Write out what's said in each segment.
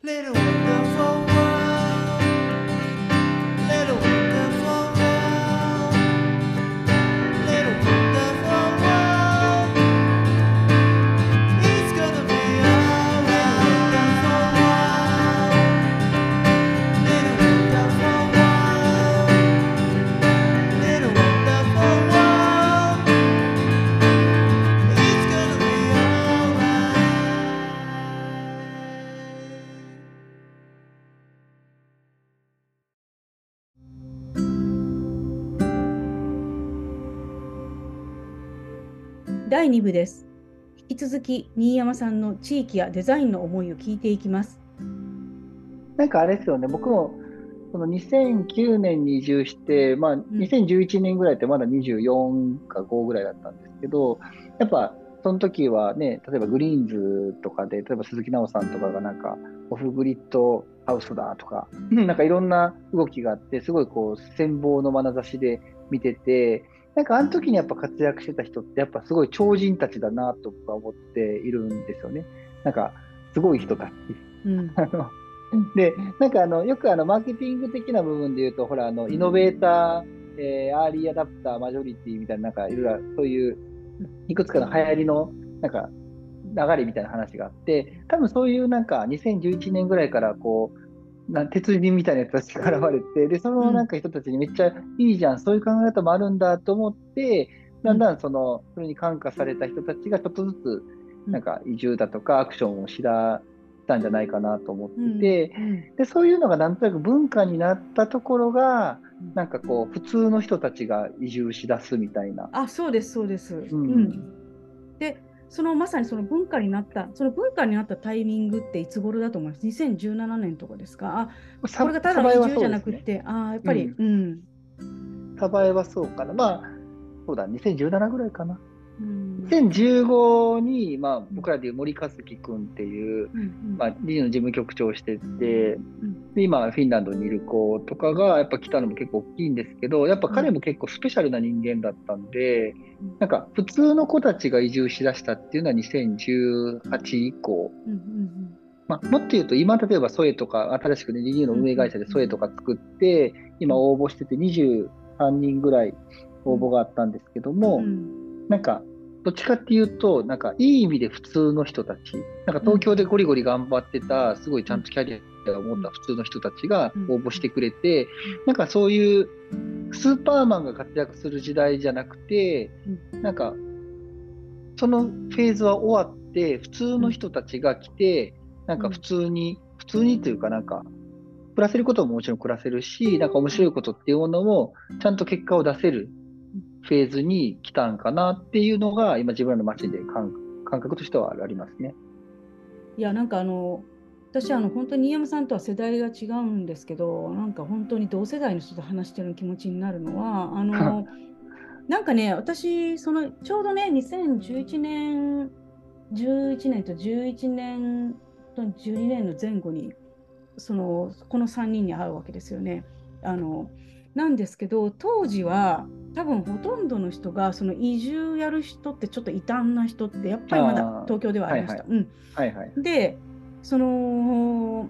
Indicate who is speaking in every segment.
Speaker 1: Little
Speaker 2: 第2部です。引き続き新山さんの地域やデザインの思いを聞いていきます。
Speaker 3: なんかあれですよね、僕もその2009年に移住して、まあ、2011年ぐらいってまだ24か5ぐらいだったんですけど、やっぱその時はね、例えばグリーンズとかで、例えば鈴木奈緒さんとかがなんか、オフグリッドハウスだとか、なんかいろんな動きがあって、すごいこう、羨望の眼差しで見てて、なんかあの時にやっぱ活躍してた人って、やっぱすごい超人たちだなと僕は思っているんですよね。なんか、すごい人たち。
Speaker 2: うん、
Speaker 3: で、なんかあの、よくあの、マーケティング的な部分で言うと、ほら、あの、イノベーター、えーアーリーアダプター、マジョリティみたいな、なんかいろいろ、そういう、いくつかの流行りの、なんか、流れみたいな話があって、多分そういうなんか、2011年ぐらいから、こう、なん鉄人みたいな人たちが現れて、で、そのなんか人たちにめっちゃいいじゃん、そういう考え方もあるんだと思って、だんだんその、それに感化された人たちがちょっとずつ、なんか移住だとかアクションをしだしたんじゃないかなと思ってて、
Speaker 2: うん。
Speaker 3: でそういうのがなんとなく文化になったところがなんかこう普通の人たちが移住しだすみたいな。
Speaker 2: あ、そうです、そうです。うん。
Speaker 3: ん。
Speaker 2: で、そのまさにその文化になった、その文化になったタイミングっていつ頃だと思います ?2017 年とかですか？あ、
Speaker 3: さ
Speaker 2: これがただの移住じゃなく
Speaker 3: ね。
Speaker 2: て、あーやっぱり、
Speaker 3: う
Speaker 2: うん。
Speaker 3: サバエはそうかな。まあそうだ2017ぐらいかな。
Speaker 2: うん。
Speaker 3: 2015に、まあ、僕らでいう森和樹君っていう、
Speaker 2: うんうん。
Speaker 3: まあ、理事の事務局長をしてて、
Speaker 2: ん。
Speaker 3: で今フィンランドにいる子とかがやっぱ来たのも結構大きいんですけどやっぱ彼も結構スペシャルな人間だったんで、なんか普通の子たちが移住しだしたっていうのは2018以降、
Speaker 2: うんうん
Speaker 3: まあ、もっと言うと今例えばソエとか新しくねリニューの運営会社でソエとか作って今応募してて23人ぐらい応募があったんですけども、
Speaker 2: うんうん
Speaker 3: なんかどっちかっていうとなんかいい意味で普通の人たち。なんか東京でゴリゴリ頑張ってたすごいちゃんとキャリアを持った普通の人たちが応募してくれて、なんかそういうスーパーマンが活躍する時代じゃなくて、なんかそのフェーズは終わって普通の人たちが来てなんか普通に、普通にというかなんか暮らせることももちろん暮らせるしなんか面白いことっていうものもちゃんと結果を出せるフェーズに来たんかなっていうのが今自分らの街で感感覚としてはありますね。
Speaker 2: いや、なんかあの、私、あの、本当に新山さんとは世代が違うんですけど、なんか本当に同世代の人と話してる気持ちになるのは、あの、なんかね、私、その、ちょうどね、2011年、11年と11年と12年の前後に、その、この3人に会うわけですよね。あの、なんですけど、当時は、多分ほとんどの人が、その移住やる人ってちょっと異端な人って、やっぱりまだ東京ではありました。でその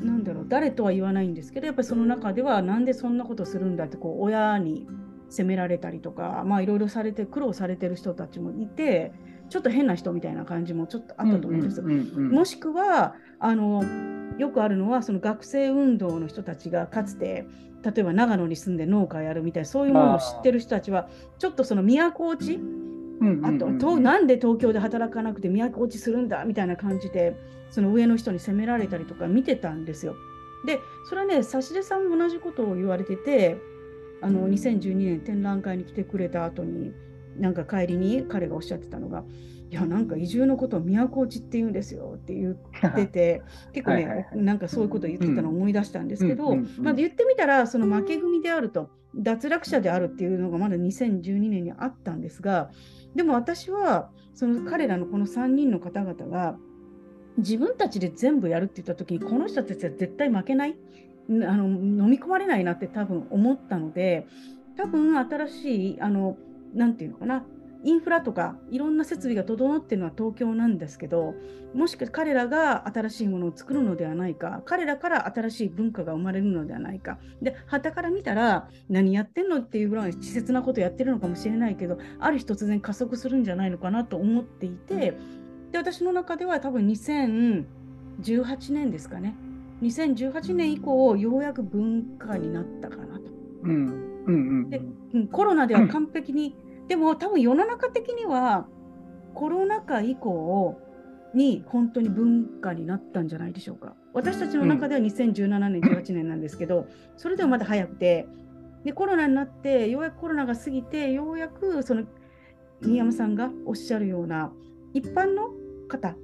Speaker 2: なんだろう誰とは言わないんですけどやっぱりその中ではなんでそんなことするんだってこう親に責められたりとかまあいろいろされて苦労されてる人たちもいてちょっと変な人みたいな感じもちょっとあったと思うんです。もしくはあのよくあるのはその学生運動の人たちがかつて例えば長野に住んで農家やるみたいなそういうものを知ってる人たちはちょっとその都落ちあと、となんで東京で働かなくて都落ちするんだみたいな感じでその上の人に責められたりとか見てたんですよ。でそれはね指出さんも同じことを言われててあの2012年展覧会に来てくれた後になんか帰りに彼がおっしゃってたのが「いやなんか移住のことを都落ちって言うんですよ」って言ってて結構ね
Speaker 3: はいはいはい。
Speaker 2: なんかそういうことを言ってたのを思い出したんですけど、
Speaker 3: うんうんうん。
Speaker 2: まあ、言ってみたらその負け組であると脱落者であるっていうのがまだ2012年にあったんですがでも私はその彼らのこの3人の方々が自分たちで全部やるって言った時にこの人たちは絶対負けないんあの飲み込まれないなって多分思ったので多分新しいあのなんていうのかなインフラとかいろんな設備が整っているのは東京なんですけどもしか彼らが新しいものを作るのではないか彼らから新しい文化が生まれるのではないか。で旗から見たら何やってんのっていうぐらい稚拙なことやってるのかもしれないけどある日突然加速するんじゃないのかなと思っていてで私の中では多分2018年ですかね。2018年以降ようやく文化になったかなと。
Speaker 3: うんうんうん。
Speaker 2: でうん、コロナでは完璧に、でも多分世の中的にはコロナ禍以降に本当に文化になったんじゃないでしょうか。私たちの中では2017年、18年なんですけど、それでもまだ早くて、でコロナになって、ようやくコロナが過ぎて、ようやくその新山さんがおっしゃるような一般の方、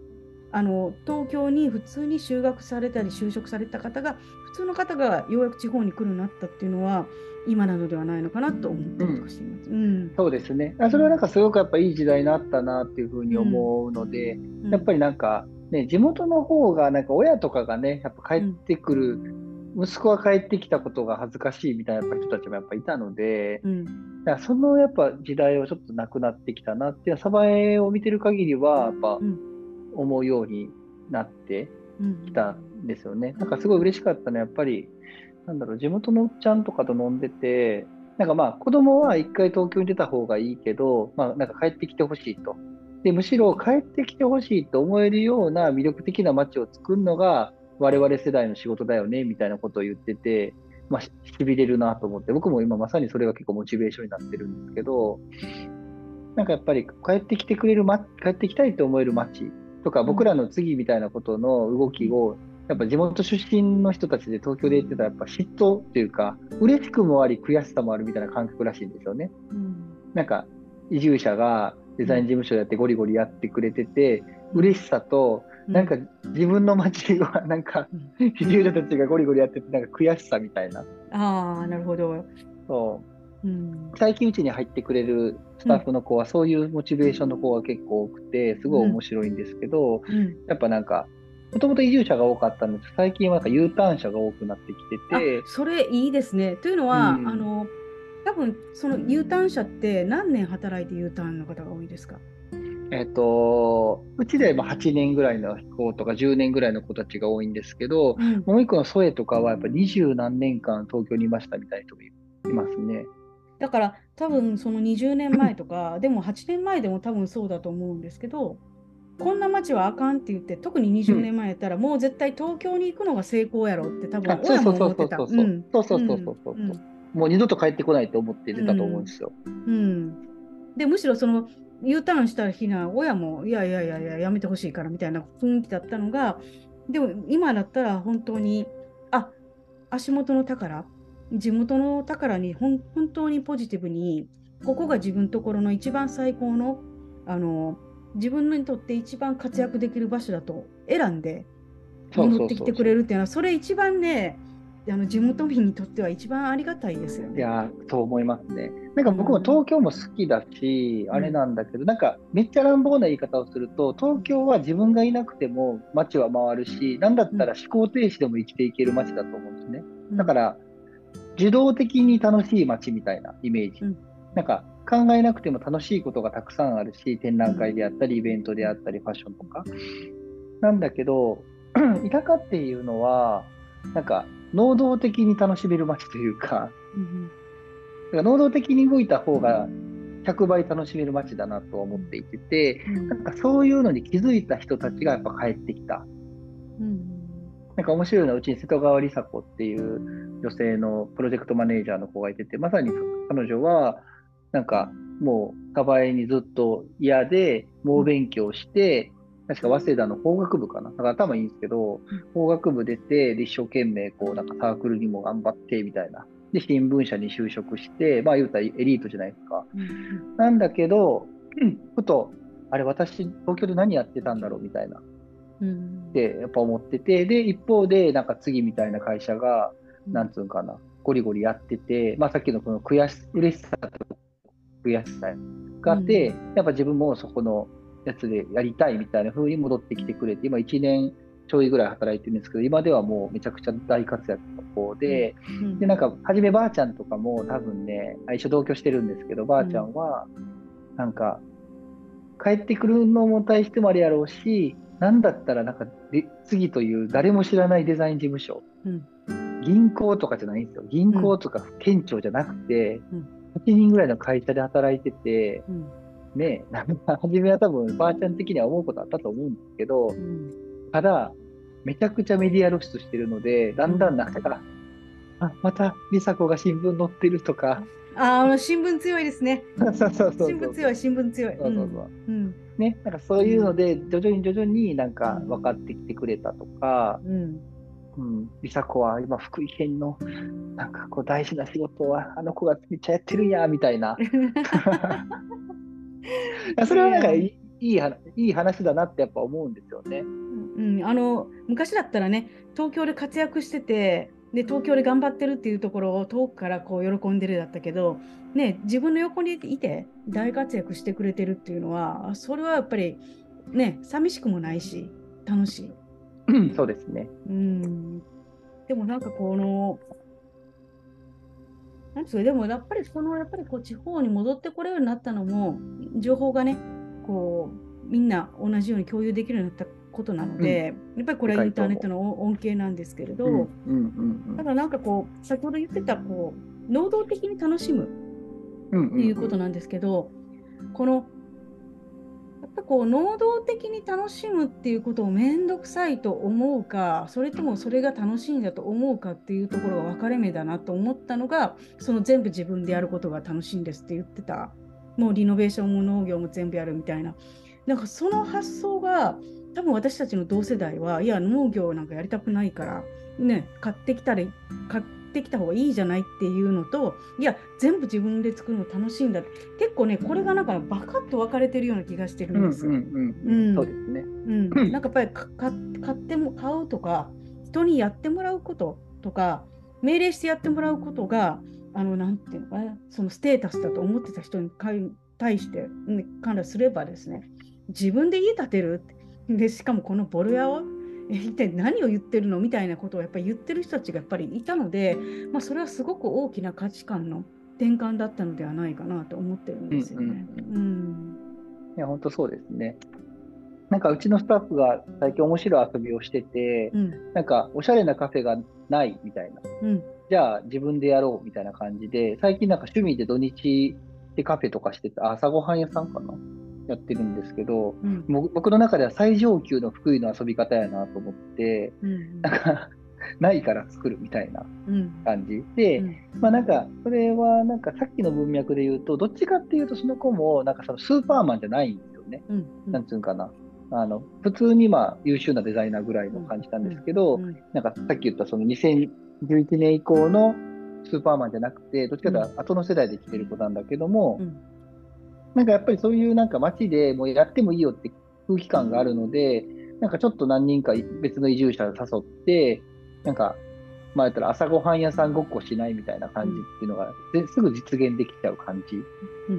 Speaker 2: あの東京に普通に就学されたり就職された方が普通の方がようやく地方に来るようになったっていうのは今なのではないのかなと思ったりとかしています。うん。
Speaker 3: そうですね。あそれはなんかすごくやっぱいい時代になったなっていうふうに思うので、
Speaker 2: うん。
Speaker 3: やっぱりなんか、ね、地元の方がなんか親とかがね、やっぱ帰ってくる、息子が帰ってきたことが恥ずかしいみたいなやっぱ人たちもやっぱいたので、
Speaker 2: うん。
Speaker 3: だからそのやっぱ時代はちょっとなくなってきたなっていう、サバエを見てる限りはやっぱ
Speaker 2: うん。
Speaker 3: 思うようになって
Speaker 2: うん。
Speaker 3: きたんですよね。なんかすごい嬉しかったのはやっぱり、なんだろう、地元のおっちゃんとかと飲んでて、なんかまあ子供は一回東京に出た方がいいけど、まあなんか帰ってきてほしいと。で、むしろ帰ってきてほしいと思えるような魅力的な街を作るのが我々世代の仕事だよね、みたいなことを言ってて、まあしびれるなと思って、僕も今まさにそれが結構モチベーションになってるんですけど、なんかやっぱり帰ってきてくれる、ま、帰ってきたいと思える街とか、僕らの次みたいなことの動きを、やっぱ地元出身の人たちで東京で言ってたらやっぱ嫉妬っていうか、嬉しくもあり悔しさもあるみたいな感覚らしいんですよね。
Speaker 2: うん。
Speaker 3: なんか移住者がデザイン事務所やってゴリゴリやってくれてて、嬉しさと、なんか自分の街は なんか
Speaker 2: うん。
Speaker 3: 移住者たちがゴリゴリやってて、なんか悔しさみたいな。
Speaker 2: ああなるほど。
Speaker 3: そう。
Speaker 2: うん。
Speaker 3: 最近うちに入ってくれるスタッフの子はそういうモチベーションの子が結構多くて、すごい面白いんですけど、
Speaker 2: うん。
Speaker 3: やっぱなんか、もともと移住者が多かったんです。最近はなんか U ターン者が多くなってき
Speaker 2: あ
Speaker 3: て。て、
Speaker 2: それいいですね。というのは、
Speaker 3: うん。
Speaker 2: あの多分その U ターン者って何年働いて U ターンの方が多いですか？
Speaker 3: えっと、うちでまあ8年ぐらいの子とか10年ぐらいの子たちが多いんですけど、
Speaker 2: うん。
Speaker 3: もう一個のソエとかはやっぱ二十何年間東京にいましたみたいな人もいますね。
Speaker 2: だから多分その20年前とか、でも8年前でも多分そうだと思うんですけど、こんな街はあかんって言って、特に20年前やったら、もう絶対東京に行くのが成功やろって多分親も思ってた。
Speaker 3: そうそうそうそうもう二度と帰ってこないと思って出たと思うんですよ。
Speaker 2: うん。でむしろその U ターンした日な親もいやいやいやいややめてほしいからみたいな雰囲気だったのがでも今だったら本当にあ足元の宝地元の宝にほん本当にポジティブにここが自分のところの一番最高のあの自分にとって一番活躍できる場所だと選んで戻ってきてくれ
Speaker 3: る。
Speaker 2: るっていうのはそれ一番ねあの地元民にとっては一番ありがたいですよね。
Speaker 3: いやー、そう思いますね。なんか僕も東京も好きだし、
Speaker 2: うん
Speaker 3: あれなんだけど、なんかめっちゃ乱暴な言い方をすると、東京は自分がいなくても街は回るし、なんだったら思考停止でも生きていける街だと思うんですね。だから、受動的に楽しい街みたいなイメージ。
Speaker 2: うん
Speaker 3: なんか考えなくても楽しいことがたくさんあるし、展覧会であったり、イベントであったり、ファッションとか。なんだけど、田舎っていうのは、なんか能動的に楽しめる街というか、
Speaker 2: うん
Speaker 3: だから能動的に動いた方が100倍楽しめる街だなとは思っていてて、
Speaker 2: うん
Speaker 3: なんかそういうのに気づいた人たちがやっぱ帰ってきた。
Speaker 2: うん
Speaker 3: なんか面白いのはうちに瀬戸川梨紗子っていう女性のプロジェクトマネージャーの子がいてて、まさに彼女は、なんかもう、カバエにずっと嫌で、猛勉強して、確か早稲田の法学部かな。だから頭いいんですけど、法学部出て、で一生懸命こう、なんかサークルにも頑張って、みたいな。で、新聞社に就職して、まあ言うたらエリートじゃないですか。
Speaker 2: うん
Speaker 3: なんだけど、う んふと、あれ、私、東京で何やってたんだろうみたいな。
Speaker 2: うん
Speaker 3: ってやっぱ思ってて、で、一方で、なんか次みたいな会社が、なんつうんかな、ゴリゴリやってて、まあさっきのこの悔し、嬉しさと悔しさがあって、やっぱ自分もそこのやつでやりたいみたいな風に戻ってきてくれて、今1年ちょいぐらい働いてるんですけど、今ではもうめちゃくちゃ大活躍の子で、
Speaker 2: うん。
Speaker 3: で、なんか、はじめばあちゃんとかも多分ね、あ一緒同居してるんですけど、ばあちゃんは、なんか、帰ってくるのも対してもあれやろうし、なんだったら、なんかで、次という誰も知らないデザイン事務所、
Speaker 2: うん。
Speaker 3: 銀行とかじゃないんですよ。銀行とか県庁じゃなくて、
Speaker 2: うん
Speaker 3: 8人ぐらいの会社で働いてて、
Speaker 2: うん
Speaker 3: ね、なんか、初めは多分、ばあちゃん的には思うことあったと思うんですけど
Speaker 2: う、ん
Speaker 3: ただ、めちゃくちゃメディア露出してるので、だんだんなんか、あ、また、梨紗子が新聞載ってるとか、
Speaker 2: ああ、新聞強いですね。
Speaker 3: そうそうそうそう。
Speaker 2: 新聞強い、新聞強い。
Speaker 3: そうそうそう。
Speaker 2: うん。
Speaker 3: ね、なんかそういうので、徐々に徐々になんか分かってきてくれたとか、
Speaker 2: うん。
Speaker 3: うん、梨紗子は今福井県のなんかこう大事な仕事はあの子がめっちゃやってるんや、みたいな。それはなんかいいいい話いい話だなってやっぱ思うんですよね。
Speaker 2: うん、あの昔だったらね東京で活躍しててで東京で頑張ってるっていうところを遠くからこう喜んでるだったけど、ね、自分の横にいて大活躍してくれてるっていうのはそれはやっぱりね寂しくもないし楽しい。
Speaker 3: うんそうですね。
Speaker 2: うん、でもなんかこのなんですかでもやっぱりこのやっぱりこう地方に戻ってこれるようになったのも情報がねこうみんな同じように共有できるようになったことなので、やっぱりこれはインターネットの恩恵なんですけれど、
Speaker 3: うんうんうん
Speaker 2: ただなんかこう先ほど言ってたこう能動的に楽しむ
Speaker 3: うんうん
Speaker 2: っていうことなんですけど、このぱこう能動的に楽しむっていうことを面倒くさいと思うかそれともそれが楽しいんだと思うかっていうところが分かれ目だなと思ったのがその全部自分でやることが楽しいんですって言ってた。もうリノベーションも農業も全部やるみたいな。なんかその発想が多分私たちの同世代はいや農業なんかやりたくないからね買ってきたり買ってきた方がいいじゃないっていうのといや全部自分で作るの楽しいんだ。結構ねこれがなんかバカッと分かれてるような気がしてる
Speaker 3: うんん
Speaker 2: ですよ。
Speaker 3: うんうん
Speaker 2: うん
Speaker 3: そうですね。
Speaker 2: うん、なんかやっぱりかか買っても買うとか人にやってもらうこととか命令してやってもらうことがあのなんていうのかなそのステータスだと思ってた人に対して、ね、関連すればですね自分で家建てるでしかもこのボロ屋をえ一体何を言ってるの？みたいなことをやっぱり言ってる人たちがやっぱりいたので、まあ、それはすごく大きな価値観の転換だったのではないかなと思ってるんですよね。
Speaker 3: うん
Speaker 2: うん
Speaker 3: いや、本当そうですね。なんかうちのスタッフが最近面白い遊びをしてて、
Speaker 2: うん
Speaker 3: なんかおしゃれなカフェがないみたいな。
Speaker 2: うん
Speaker 3: じゃあ自分でやろうみたいな感じで、最近なんか趣味で土日でカフェとかしてて、あ朝ごはん屋さんかな？やってるんですけど、
Speaker 2: うん。
Speaker 3: 僕の中では最上級の福井の遊び方やなと思って、
Speaker 2: うん
Speaker 3: なんかないから作るみたいな
Speaker 2: うん。
Speaker 3: 感じ。で、
Speaker 2: うん。
Speaker 3: まあなんか、それはなんかさっきの文脈で言うと、どっちかっていうとその子もなんかそのスーパーマンじゃないんですよね。
Speaker 2: うん。
Speaker 3: なんつうんかな。あの、普通にまあ優秀なデザイナーぐらいの感じなんですけど、
Speaker 2: うん
Speaker 3: なんかさっき言ったその2011年以降のスーパーマンじゃなくて、どっちかというと後の世代で来てる子なんだけども、
Speaker 2: うん
Speaker 3: なんかやっぱりそういうなんか街でもうやってもいいよって空気感があるので、なんかちょっと何人か別の移住者を誘って、なんか、まあ言ったら朝ごはん屋さんごっこしないみたいな感じっていうのが、ですぐ実現できちゃう感じ。
Speaker 2: う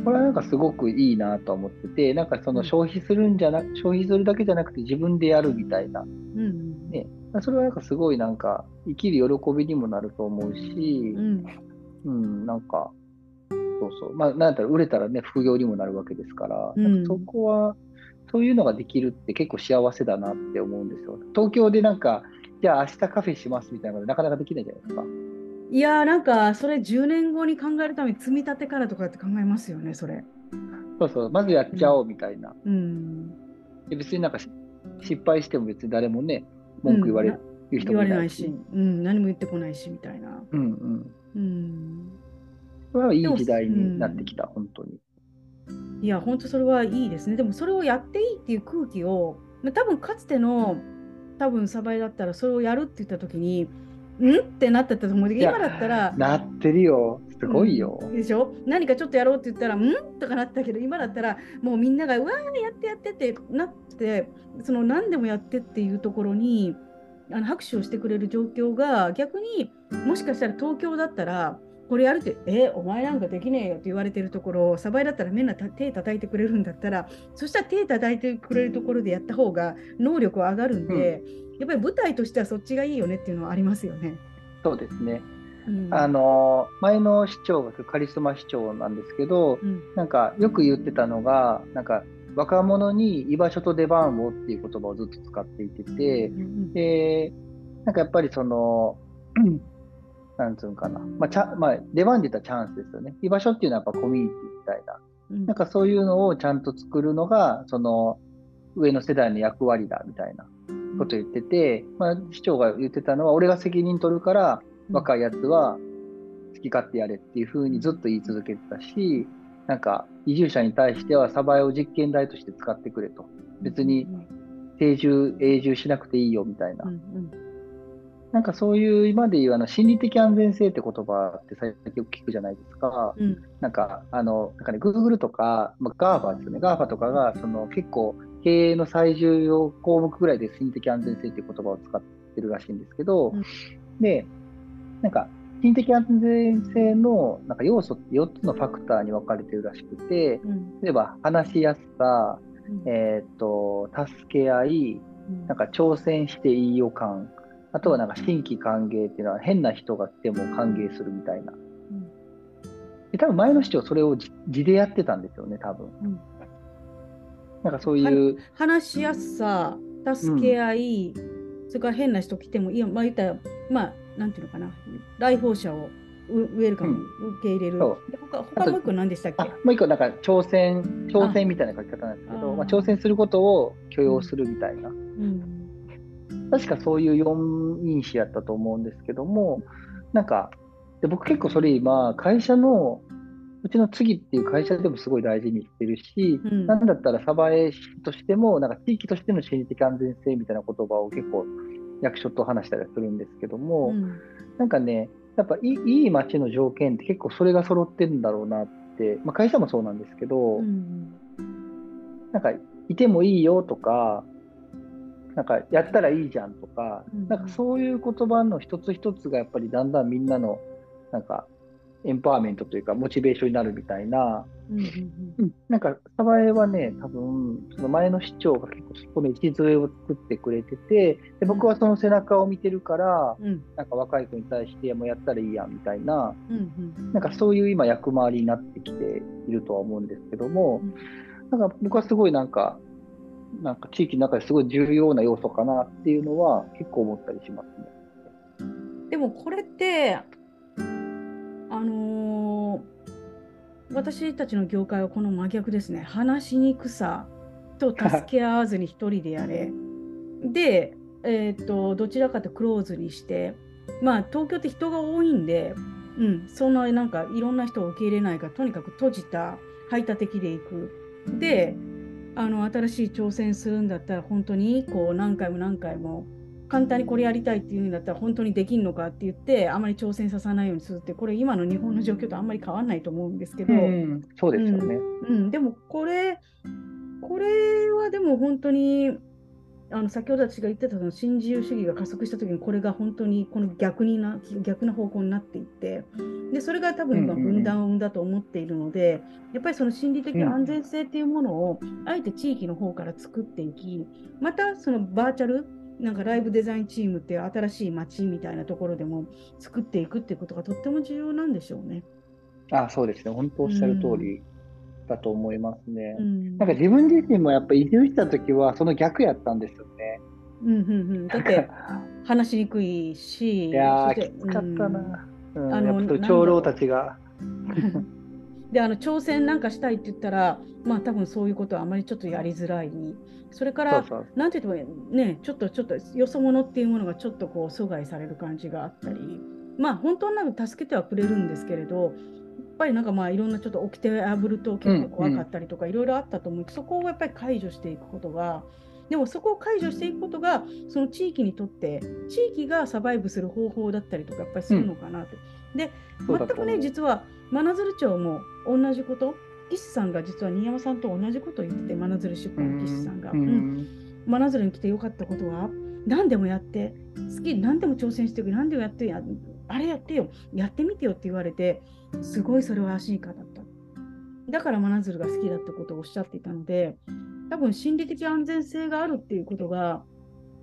Speaker 2: ん。
Speaker 3: これはなんかすごくいいなと思ってて、なんかその消費するんじゃな、消費するだけじゃなくて自分でやるみたいな。
Speaker 2: うん。
Speaker 3: ね。それはなんかすごいなんか生きる喜びにもなると思うし
Speaker 2: う、ん。
Speaker 3: うん、なんか、そうそう。まあ、なんだったら売れたらね、副業にもなるわけですから、
Speaker 2: うん
Speaker 3: そこは、そういうのができるって結構幸せだなって思うんですよ。東京でなんか、じゃあ明日カフェしますみたいなことなかなかできないじゃないですか。
Speaker 2: いやーなんかそれ10年後に考えるために積み立てからとかって考えますよねそれ。
Speaker 3: そうそう、まずやっちゃおうみたいな。
Speaker 2: うん、
Speaker 3: で別になんかし失敗しても別に誰もね、文句言われ
Speaker 2: うん
Speaker 3: る人
Speaker 2: 言われないい
Speaker 3: もいなし。
Speaker 2: し、うん、何も言ってこないしみたいな。
Speaker 3: うんうん。
Speaker 2: うん、
Speaker 3: はいい時代になってきた、本当に。
Speaker 2: いや本当それはいいですねでもそれをやっていいっていう空気をまあ多分かつての多分サバイだったらそれをやるって言った時にん？ってなってたと思うけど今だったら
Speaker 3: なってるよ。すごいよ。
Speaker 2: うんでしょ？何かちょっとやろうって言ったら、ん？とかなったけど、今だったら、もうみんなが、うわー、やってやってってなって、その何でもやってっていうところに、あの拍手をしてくれる状況が、逆にもしかしたら東京だったら、これやるって、え、お前なんかできねえよって言われてるところを、サバイだったらみんなた手叩いてくれるんだったら、そしたら手叩いてくれるところでやった方が能力は上がるんで、やっぱり舞台としてはそっちがいいよねっていうのはありますよね。
Speaker 3: そうですね。
Speaker 2: うん
Speaker 3: あの前の市長がカリスマ市長なんですけど、
Speaker 2: うん
Speaker 3: なんかよく言ってたのが、なんか若者に居場所と出番をっていう言葉をずっと使っていてて、
Speaker 2: うん
Speaker 3: で、なんかやっぱりその、なんつうのかな、まあチャまあ、出番で言ったらチャンスですよね。居場所っていうのはやっぱコミュニティみたいな、
Speaker 2: うん
Speaker 3: なんかそういうのをちゃんと作るのが、その上の世代の役割だみたいなことを言ってて、まあ、市長が言ってたのは、俺が責任取るから、若いやつは好き勝手やれっていうふうにずっと言い続けてたし、なんか移住者に対してはサバエを実験台として使ってくれと。別に定住、永住しなくていいよみたいな
Speaker 2: うん。うん
Speaker 3: なんかそういう今で言うあの心理的安全性って言葉って最近よく聞くじゃないですか。
Speaker 2: うん。
Speaker 3: なんか、あの、なんかね、Google とか、まあ、GAFA ですよね。GAFA とかが、その結構経営の最重要項目ぐらいで心理的安全性っていう言葉を使ってるらしいんですけど、
Speaker 2: うん。
Speaker 3: で、なんか、心理的安全性のなんか要素って4つのファクターに分かれてるらしくて、
Speaker 2: うん。
Speaker 3: 例えば話しやすさ、
Speaker 2: うん。
Speaker 3: えーっと、助け合い、
Speaker 2: うん。
Speaker 3: なんか挑戦していい予感、あとはなんか新規歓迎っていうのは変な人が来ても歓迎するみたいな。
Speaker 2: うん。
Speaker 3: で多分前の市長それをじ地でやってたんですよね、多分。
Speaker 2: うん。
Speaker 3: なんかそういう、
Speaker 2: 話しやすさ、助け合い、それから変な人来てもいいよ、まあ言ったら、まあ、なんていうのかな、来訪者をウウェルカム、受け入れる。他他もう一個何でしたっ
Speaker 3: あ
Speaker 2: け
Speaker 3: もう一個なんか挑戦、挑戦みたいな書き方なんですけど、
Speaker 2: あ。
Speaker 3: まあ、挑戦することを許容するみたいな。
Speaker 2: うん
Speaker 3: 確かそういう四因子やったと思うんですけども、なんか、で僕結構それ今、会社の、うちの次っていう会社でもすごい大事にしてるし、
Speaker 2: うん。
Speaker 3: なんだったらサバエ市としても、なんか地域としての心理的安全性みたいな言葉を結構役所と話したりするんですけども、
Speaker 2: うん。
Speaker 3: なんかね、やっぱいいいい街の条件って結構それが揃ってるんだろうなって、まあ、会社もそうなんですけど、
Speaker 2: うん。
Speaker 3: なんかいてもいいよとか、なんかやったらいいじゃんとか、
Speaker 2: うん
Speaker 3: なんかそういう言葉の一つ一つがやっぱりだんだんみんなのなんかエンパワーメントというかモチベーションになるみたいな、
Speaker 2: うんうん
Speaker 3: うん。なんかサバエはね、多分その前の市長が結構そこの礎を作ってくれてて、で僕はその背中を見てるから、
Speaker 2: うん。
Speaker 3: なんか若い子に対してもうやったらいいやんみたいな、
Speaker 2: うんうん。
Speaker 3: なんかそういう今役回りになってきているとは思うんですけども
Speaker 2: うん、
Speaker 3: なんか僕はすごいなんか、なんか地域の中ですごい重要な要素かなっていうのは結構思ったりしますね。
Speaker 2: でもこれって、あのー私たちの業界はこの真逆ですね。話しにくさと助け合わずに一人でやれ。で、えーっと、どちらかとクローズにして、まあ東京って人が多いんで、うん、そんななんかいろんな人を受け入れないから、とにかく閉じた、排他的でいく。で、あの新しい挑戦するんだったら本当にこう何回も何回も簡単にこれやりたいっていうんだったら本当にできんのかって言ってあまり挑戦させないようにするってこれ今の日本の状況とあんまり変わらないと思うんですけど、
Speaker 3: うん、そうですよね。
Speaker 2: うん、でもこれこれはでも本当にあの先ほど私が言ってたその新自由主義が加速した時にこれが本当にこの逆にな逆な方向になっていってでそれが多分今分断を生んだと思っているので、やっぱりその心理的安全性っていうものをあえて地域の方から作っていきまたそのバーチャルなんかライブデザインチームっていう新しい街みたいなところでも作っていくっていうことがとっても重要なんでしょうね。
Speaker 3: あそうですね。本当おっしゃる通りだと思いますね。
Speaker 2: うん
Speaker 3: なんか自分自身もやっぱ移住した時はその逆やったんですよね。
Speaker 2: うんうんうん、だって話しにくいし、
Speaker 3: いやきつかったな。うん
Speaker 2: あの
Speaker 3: やっぱ長老たちが。
Speaker 2: う んであの挑戦なんかしたいって言ったら、まあ多分そういうことはあまりちょっとやりづらい。それから、
Speaker 3: そうそう。
Speaker 2: なんて言ってもね、ちょっとちょっとよそ者っていうものがちょっとこう阻害される感じがあったり、まあ本当なら助けてはくれるんですけれど、ぱりなんかまあいろんなちょっと掟を破ると結構怖かったりとかいろいろあったと思う、そこをやっぱり解除していくことが、でもそこを解除していくことが、その地域にとって、地域がサバイブする方法だったりとか、やっぱりするのかなと。
Speaker 3: うだと思う。
Speaker 2: 全くね、実は真鶴町も同じこと、岸さんが実は新山さんと同じことを言ってて、真鶴出版の岸さんが。
Speaker 3: う
Speaker 2: うん
Speaker 3: ん。
Speaker 2: 真鶴に来てよかったことは何でもやって好き何でも挑戦してくれ何でもやってやあれやってよやってみてよって言われてすごいそれは安心感だっただから真鶴が好きだってことをおっしゃっていたので多分心理的安全性があるっていうことが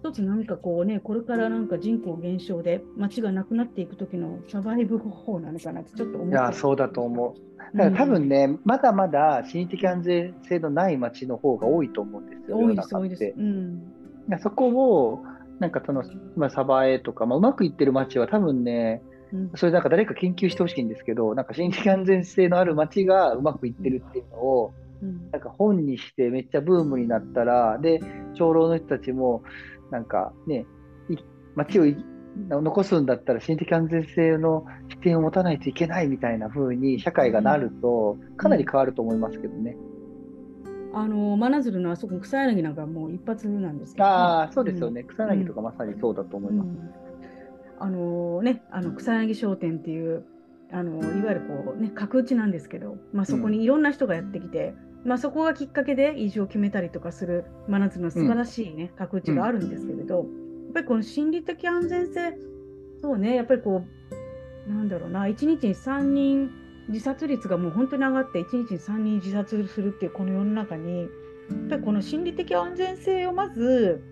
Speaker 2: 一つ何かこうね、これからなんか人口減少で街がなくなっていく時のサバイブ方法なのかなってちょっと思って
Speaker 3: いや、そうだと思う。だから多分ね、まだまだ心理的安全性のない街の方が多いと思うんですよ、
Speaker 2: 多いです、多いです。
Speaker 3: て
Speaker 2: うん。
Speaker 3: そこを、なんかその、まあ、サバエとか、まあ、うまくいってる街は多分ね、
Speaker 2: うん
Speaker 3: それなんか誰か研究してほしいんですけど、なんか心理的安全性のある街がうまくいってるっていうのを、
Speaker 2: うん
Speaker 3: なんか本にしてめっちゃブームになったら、で、長老の人たちも、なんかね、い街をい残すんだったら心理的安全性の視点を持たないといけないみたいな風に社会がなると、かなり変わると思いますけどね。
Speaker 2: あの真鶴のあそこ草柳なんかもう一発なんですけど、
Speaker 3: ああ、そうですよね。草薙とかまさにそうだと思います。
Speaker 2: うんあのね、あの草薙商店っていうあのいわゆるこう、ね、角打ちなんですけど、まあ、そこにいろんな人がやってきて、まあ、そこがきっかけで移住を決めたりとかする真夏の素晴らしい、ね角打ちがあるんですけれど、やっぱりこの心理的安全性そうねやっぱりこうなんだろうな1日に3人自殺率がもう本当に上がって1日に3人自殺するっていうこの世の中にやっぱりこの心理的安全性をまず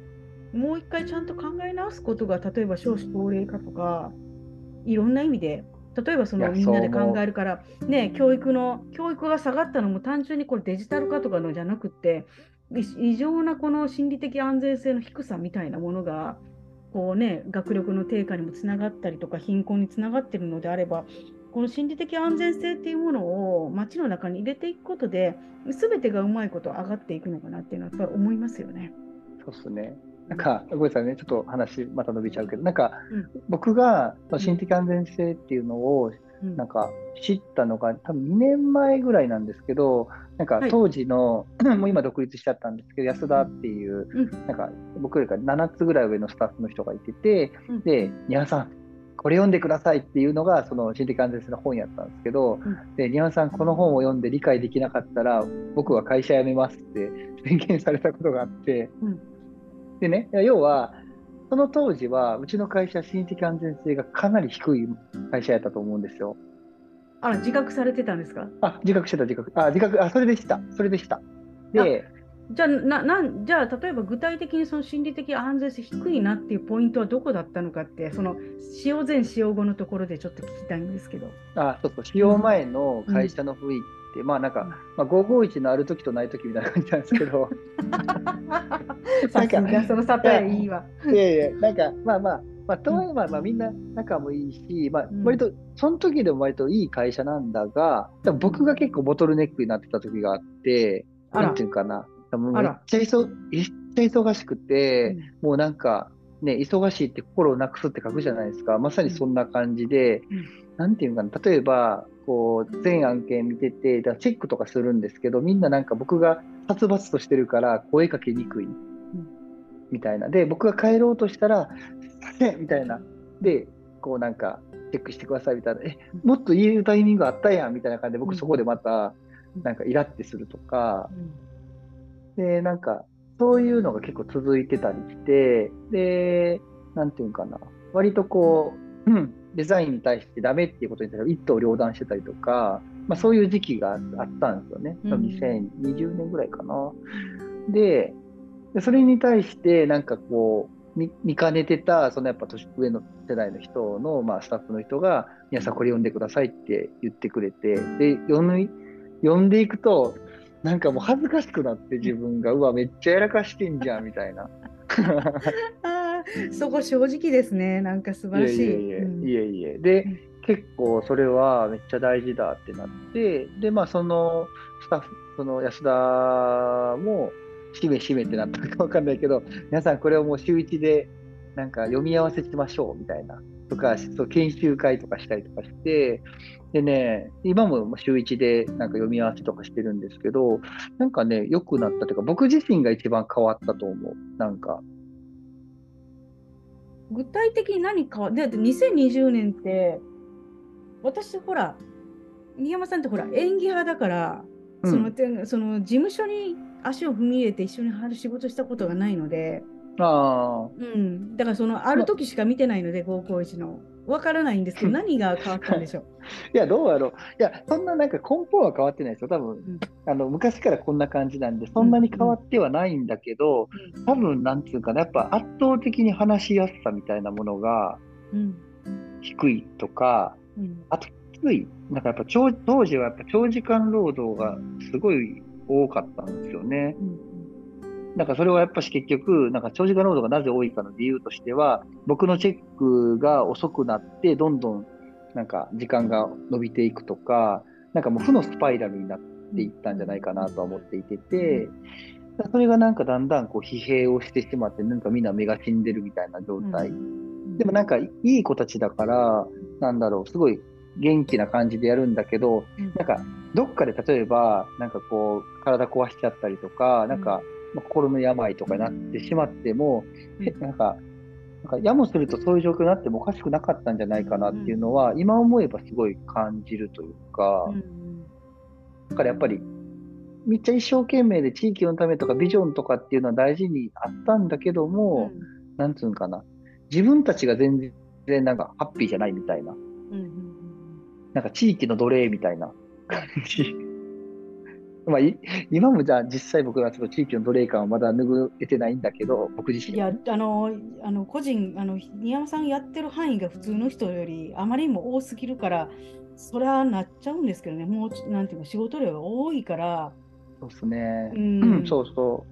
Speaker 2: もう一回ちゃんと考え直すことが例えば少子高齢化とかいろんな意味で例えばそのみんなで考えるからね教育の教育が下がったのも単純にこれデジタル化とかのじゃなくってい異常なこの心理的安全性の低さみたいなものがこうね学力の低下にもつながったりとか貧困につながっているのであればこの心理的安全性っていうものを街の中に入れていくことで全てがうまいこと上がっていくのかなっていうのはやっぱり思いますよね。
Speaker 3: そうっすね。なんか、ごめんなさいね、ちょっと話また伸びちゃうけど、なんか、
Speaker 2: うん。
Speaker 3: 僕がまあ心理的安全性っていうのを
Speaker 2: うん。
Speaker 3: なんか知ったのが多分2年前ぐらいなんですけど、なんか
Speaker 2: はい。
Speaker 3: 当時の、もう今独立しちゃったんですけど、安田っていう、
Speaker 2: うん。
Speaker 3: なんか僕よりか7つぐらい上のスタッフの人がいてて、
Speaker 2: うん。
Speaker 3: で、ニャンさん、これ読んでくださいっていうのが、その心理的安全性の本やったんですけど、
Speaker 2: うん。
Speaker 3: で、ニャンさん、この本を読んで理解できなかったら、僕は会社辞めますって宣言されたことがあって、
Speaker 2: うん
Speaker 3: でね、要は、その当時は、うちの会社、心理的安全性がかなり低い会社やったと思うんですよ。
Speaker 2: あら自覚されてたんですか？
Speaker 3: あ、自覚してた、自覚。あ、自覚、あ、それでした。それでした。で、
Speaker 2: じゃあななんじゃあ例えば具体的にその心理的安全性低いなっていうポイントはどこだったのかってその使用前使用後のところでちょっと聞きたいんですけど。
Speaker 3: あ、そうそう、使用前の会社の雰囲て、まあなんか、まあ、551のある時とない時みたいな感じなんですけど、
Speaker 2: さすがその例えいいわ。
Speaker 3: いやいや、なんか、まあまあ、まあ、とはいえ、まあまあ、みんな仲もいいし、まあ
Speaker 2: うん、
Speaker 3: 割と、その時でも割といい会社なんだが、多分僕が結構ボトルネックになってた時があって、なんていうかな、もめっちゃ忙めっちゃ忙しくて、もうなんか、ね、忙しいって心をなくすって書くじゃないですか。まさにそんな感じで、
Speaker 2: うん。
Speaker 3: なんていうかな、例えば、こう、全案件見てて、だチェックとかするんですけど、みんななんか僕が殺伐としてるから声かけにくい。みたいな。で、僕が帰ろうとしたら、すいませみたいな。で、こうなんか、チェックしてくださいみたいな。え、もっと言えるタイミングあったやんみたいな感じで、僕そこでまた、なんかイラってするとか、で、なんか、そういうのが結構続いてたりして、で、なんていうかな、割とこう、うん、デザインに対してダメっていうことに対して一刀両断してたりとか、まあそういう時期があったんですよね。
Speaker 2: うん
Speaker 3: 2020年ぐらいかな。で、でそれに対して、なんかこう、見見かねてた、そのやっぱ年上の世代の人の、まあ、スタッフの人が、皆さんこれ読んでくださいって言ってくれて、で、読み、読んでいくと、なんかもう恥ずかしくなって自分が、うわ、めっちゃやらかしてんじゃん、みたいな。
Speaker 2: そこ正直ですね。なんか素晴らしい。
Speaker 3: いえいえ
Speaker 2: うん
Speaker 3: いえいえ。で
Speaker 2: うん、
Speaker 3: 結構それはめっちゃ大事だってなって、で、まあそのスタッフ、その安田も、しめしめってなったかわかんないけど、皆さんこれをもう週一でなんか読み合わせしましょうみたいな、とか、そう研修会とかしたりとかして、でね、今も週一でなんか読み合わせとかしてるんですけど、なんかね、良くなったというか、僕自身が一番変わったと思う。なんか、
Speaker 2: 具体的に何か、で、2020年って、私、ほら、新山さんってほら、演技派だから、
Speaker 3: うん。
Speaker 2: そのてその事務所に足を踏み入れて一緒に仕事したことがないので、
Speaker 3: あ
Speaker 2: うん、だからそのある時しか見てないので、高校一の。わからないんですけど、何が変わったんでしょう？
Speaker 3: あ。いや、どうやろう。いや、そんななんか根本は変わってないですよ。多分、
Speaker 2: ん
Speaker 3: あの、昔からこんな感じなんで、そんなに変わってはないんだけど、多分、なんつうかな、やっぱ圧倒的に話しやすさみたいなものが
Speaker 2: うん
Speaker 3: 低いとか、
Speaker 2: うん
Speaker 3: あときつい。なんかやっぱ長当時はやっぱ長時間労働がすごい多かったんですよね。
Speaker 2: うん
Speaker 3: なんかそれはやっぱし結局、なんか長時間労働がなぜ多いかの理由としては、僕のチェックが遅くなって、どんどんなんか時間が伸びていくとか、なんかもう負のスパイラルになっていったんじゃないかなとは思っていてて、それがなんかだんだんこう疲弊をしてしまって、なんかみんな目が死んでるみたいな状態。でもなんかいい子たちだから、なんだろう、すごい元気な感じでやるんだけど、
Speaker 2: うん
Speaker 3: なんかどっかで例えば、なんかこう、体壊しちゃったりとか、なんか、まあ心の病とかになってしまっても、
Speaker 2: う
Speaker 3: なんか、なんかやもするとそういう状況になってもおかしくなかったんじゃないかなっていうのは、今思えばすごい感じるというか、
Speaker 2: うん
Speaker 3: だからやっぱり、めっちゃ一生懸命で地域のためとかビジョンとかっていうのは大事にあったんだけども、なんつうんかな、自分たちが全然なんかハッピーじゃないみたいな、
Speaker 2: うんうん。
Speaker 3: なんか地域の奴隷みたいな感じ。まあ、い今もじゃあ実際僕はちょっと地域の奴隷感はまだ拭えてないんだけど、僕自
Speaker 2: い
Speaker 3: 身は。
Speaker 2: や、あの、あの個人、あの、新山さんやってる範囲が普通の人よりあまりにも多すぎるから、それはなっちゃうんですけどね、もうち、なんていうか、仕事量が多いから、
Speaker 3: そうですね。
Speaker 2: う
Speaker 3: うんん、そうそ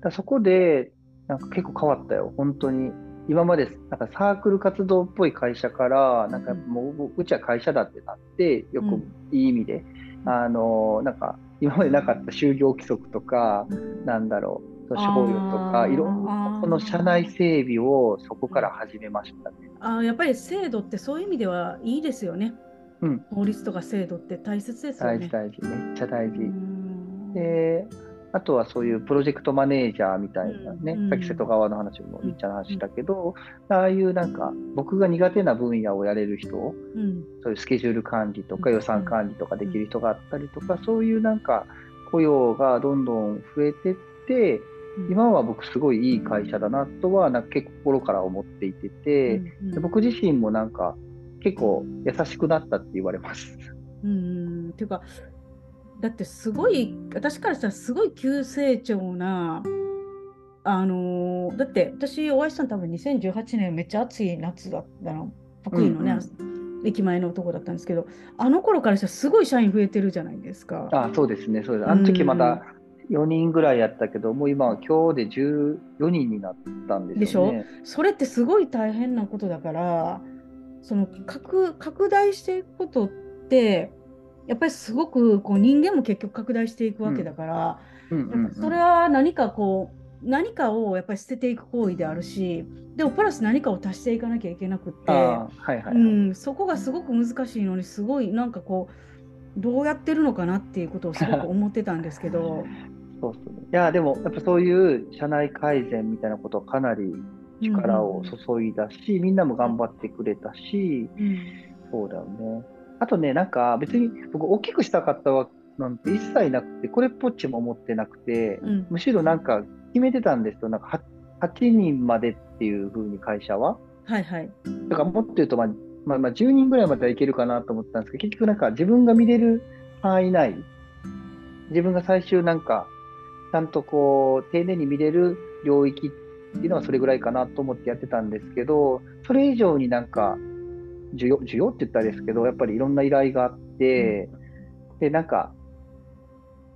Speaker 3: う。だそこで、なんか結構変わったよ、本当に。今までなんかサークル活動っぽい会社から、なんかもううちは会社だってなって、よくいい意味で、あの、なんか今までなかった就業規則とか、なんだろう、賞与と
Speaker 2: あ
Speaker 3: か、
Speaker 2: ー
Speaker 3: いろんなこの社内整備をそこから始めましたね。
Speaker 2: あやっぱり制度ってそういう意味ではいいですよね。
Speaker 3: うん
Speaker 2: 法律とか制度って大切ですよね。
Speaker 3: 大事大事、めっちゃ大事。
Speaker 2: うん
Speaker 3: で、あとはそういうプロジェクトマネージャーみたいなね、
Speaker 2: うん
Speaker 3: さっき瀬戸川の話もみっちゃんの話したけど、ああいうなんか僕が苦手な分野をやれる人、
Speaker 2: うん。
Speaker 3: そういうスケジュール管理とか
Speaker 2: うん
Speaker 3: 予算管理とかできる人があったりとか、そういうなんか雇用がどんどん増えてって、
Speaker 2: うん。
Speaker 3: 今は僕すごいいい会社だなとはなんか結構心から思っていてて、僕自身もなんか結構優しくなったって言われます。
Speaker 2: うんうん。っていうか、だってすごい、私からしたらすごい急成長な、あのーだって私、お会いしたの多分2018年めっちゃ暑い夏だったの、福井のね、駅前のとこだったんですけど、あの頃からしたらすごい社員増えてるじゃないですか。
Speaker 3: あそうですね、そうです。あの時まだ4人ぐらいやったけど、もう今は今日で14人になったんですよね。
Speaker 2: それってすごい大変なことだから、その拡拡大していくことって、やっぱりすごくこう人間も結局拡大していくわけだから、
Speaker 3: うん。うんうん
Speaker 2: それは何かこう何かをやっぱり捨てていく行為であるしでもプラス何かを足していかなきゃいけなくって、
Speaker 3: はいはいはい。
Speaker 2: うん、そこがすごく難しいのにすごいなんかこうどうやってるのかなっていうことをすごく思ってたんですけど、
Speaker 3: そうそういや、でもやっぱそういう社内改善みたいなことはかなり力を注いだし、みんなも頑張ってくれたし、
Speaker 2: うん。
Speaker 3: そうだよね。あとね、なんか別に僕大きくしたかったわなんて一切なくて、これっぽっちも思ってなくて、
Speaker 2: うん
Speaker 3: むしろなんか決めてたんですよ。なんか 8, 8人までっていう風に会社は。
Speaker 2: はいはい。
Speaker 3: だからもっと言うと、まあ、まあ、まあ10人ぐらいまではいけるかなと思ったんですけど、結局なんか自分が見れる範囲内、自分が最終なんか、ちゃんとこう、丁寧に見れる領域っていうのはそれぐらいかなと思ってやってたんですけど、それ以上になんか、需要、需要って言ったらですけど、やっぱりいろんな依頼があって、で、なんか、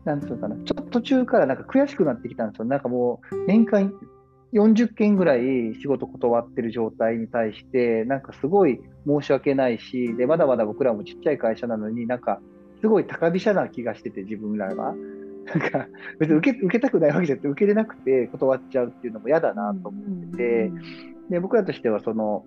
Speaker 3: なんつうのかな、ちょっと途中からなんか悔しくなってきたんですよ。なんかもう、年間40件ぐらい仕事断ってる状態に対して、なんかすごい申し訳ないし、で、まだまだ僕らもちっちゃい会社なのになんか、すごい高飛車な気がしてて、自分らが。なんか、別に受け受けたくないわけじゃなくて、受けれなくて断っちゃうっていうのも嫌だなと思ってて、で、僕らとしてはその、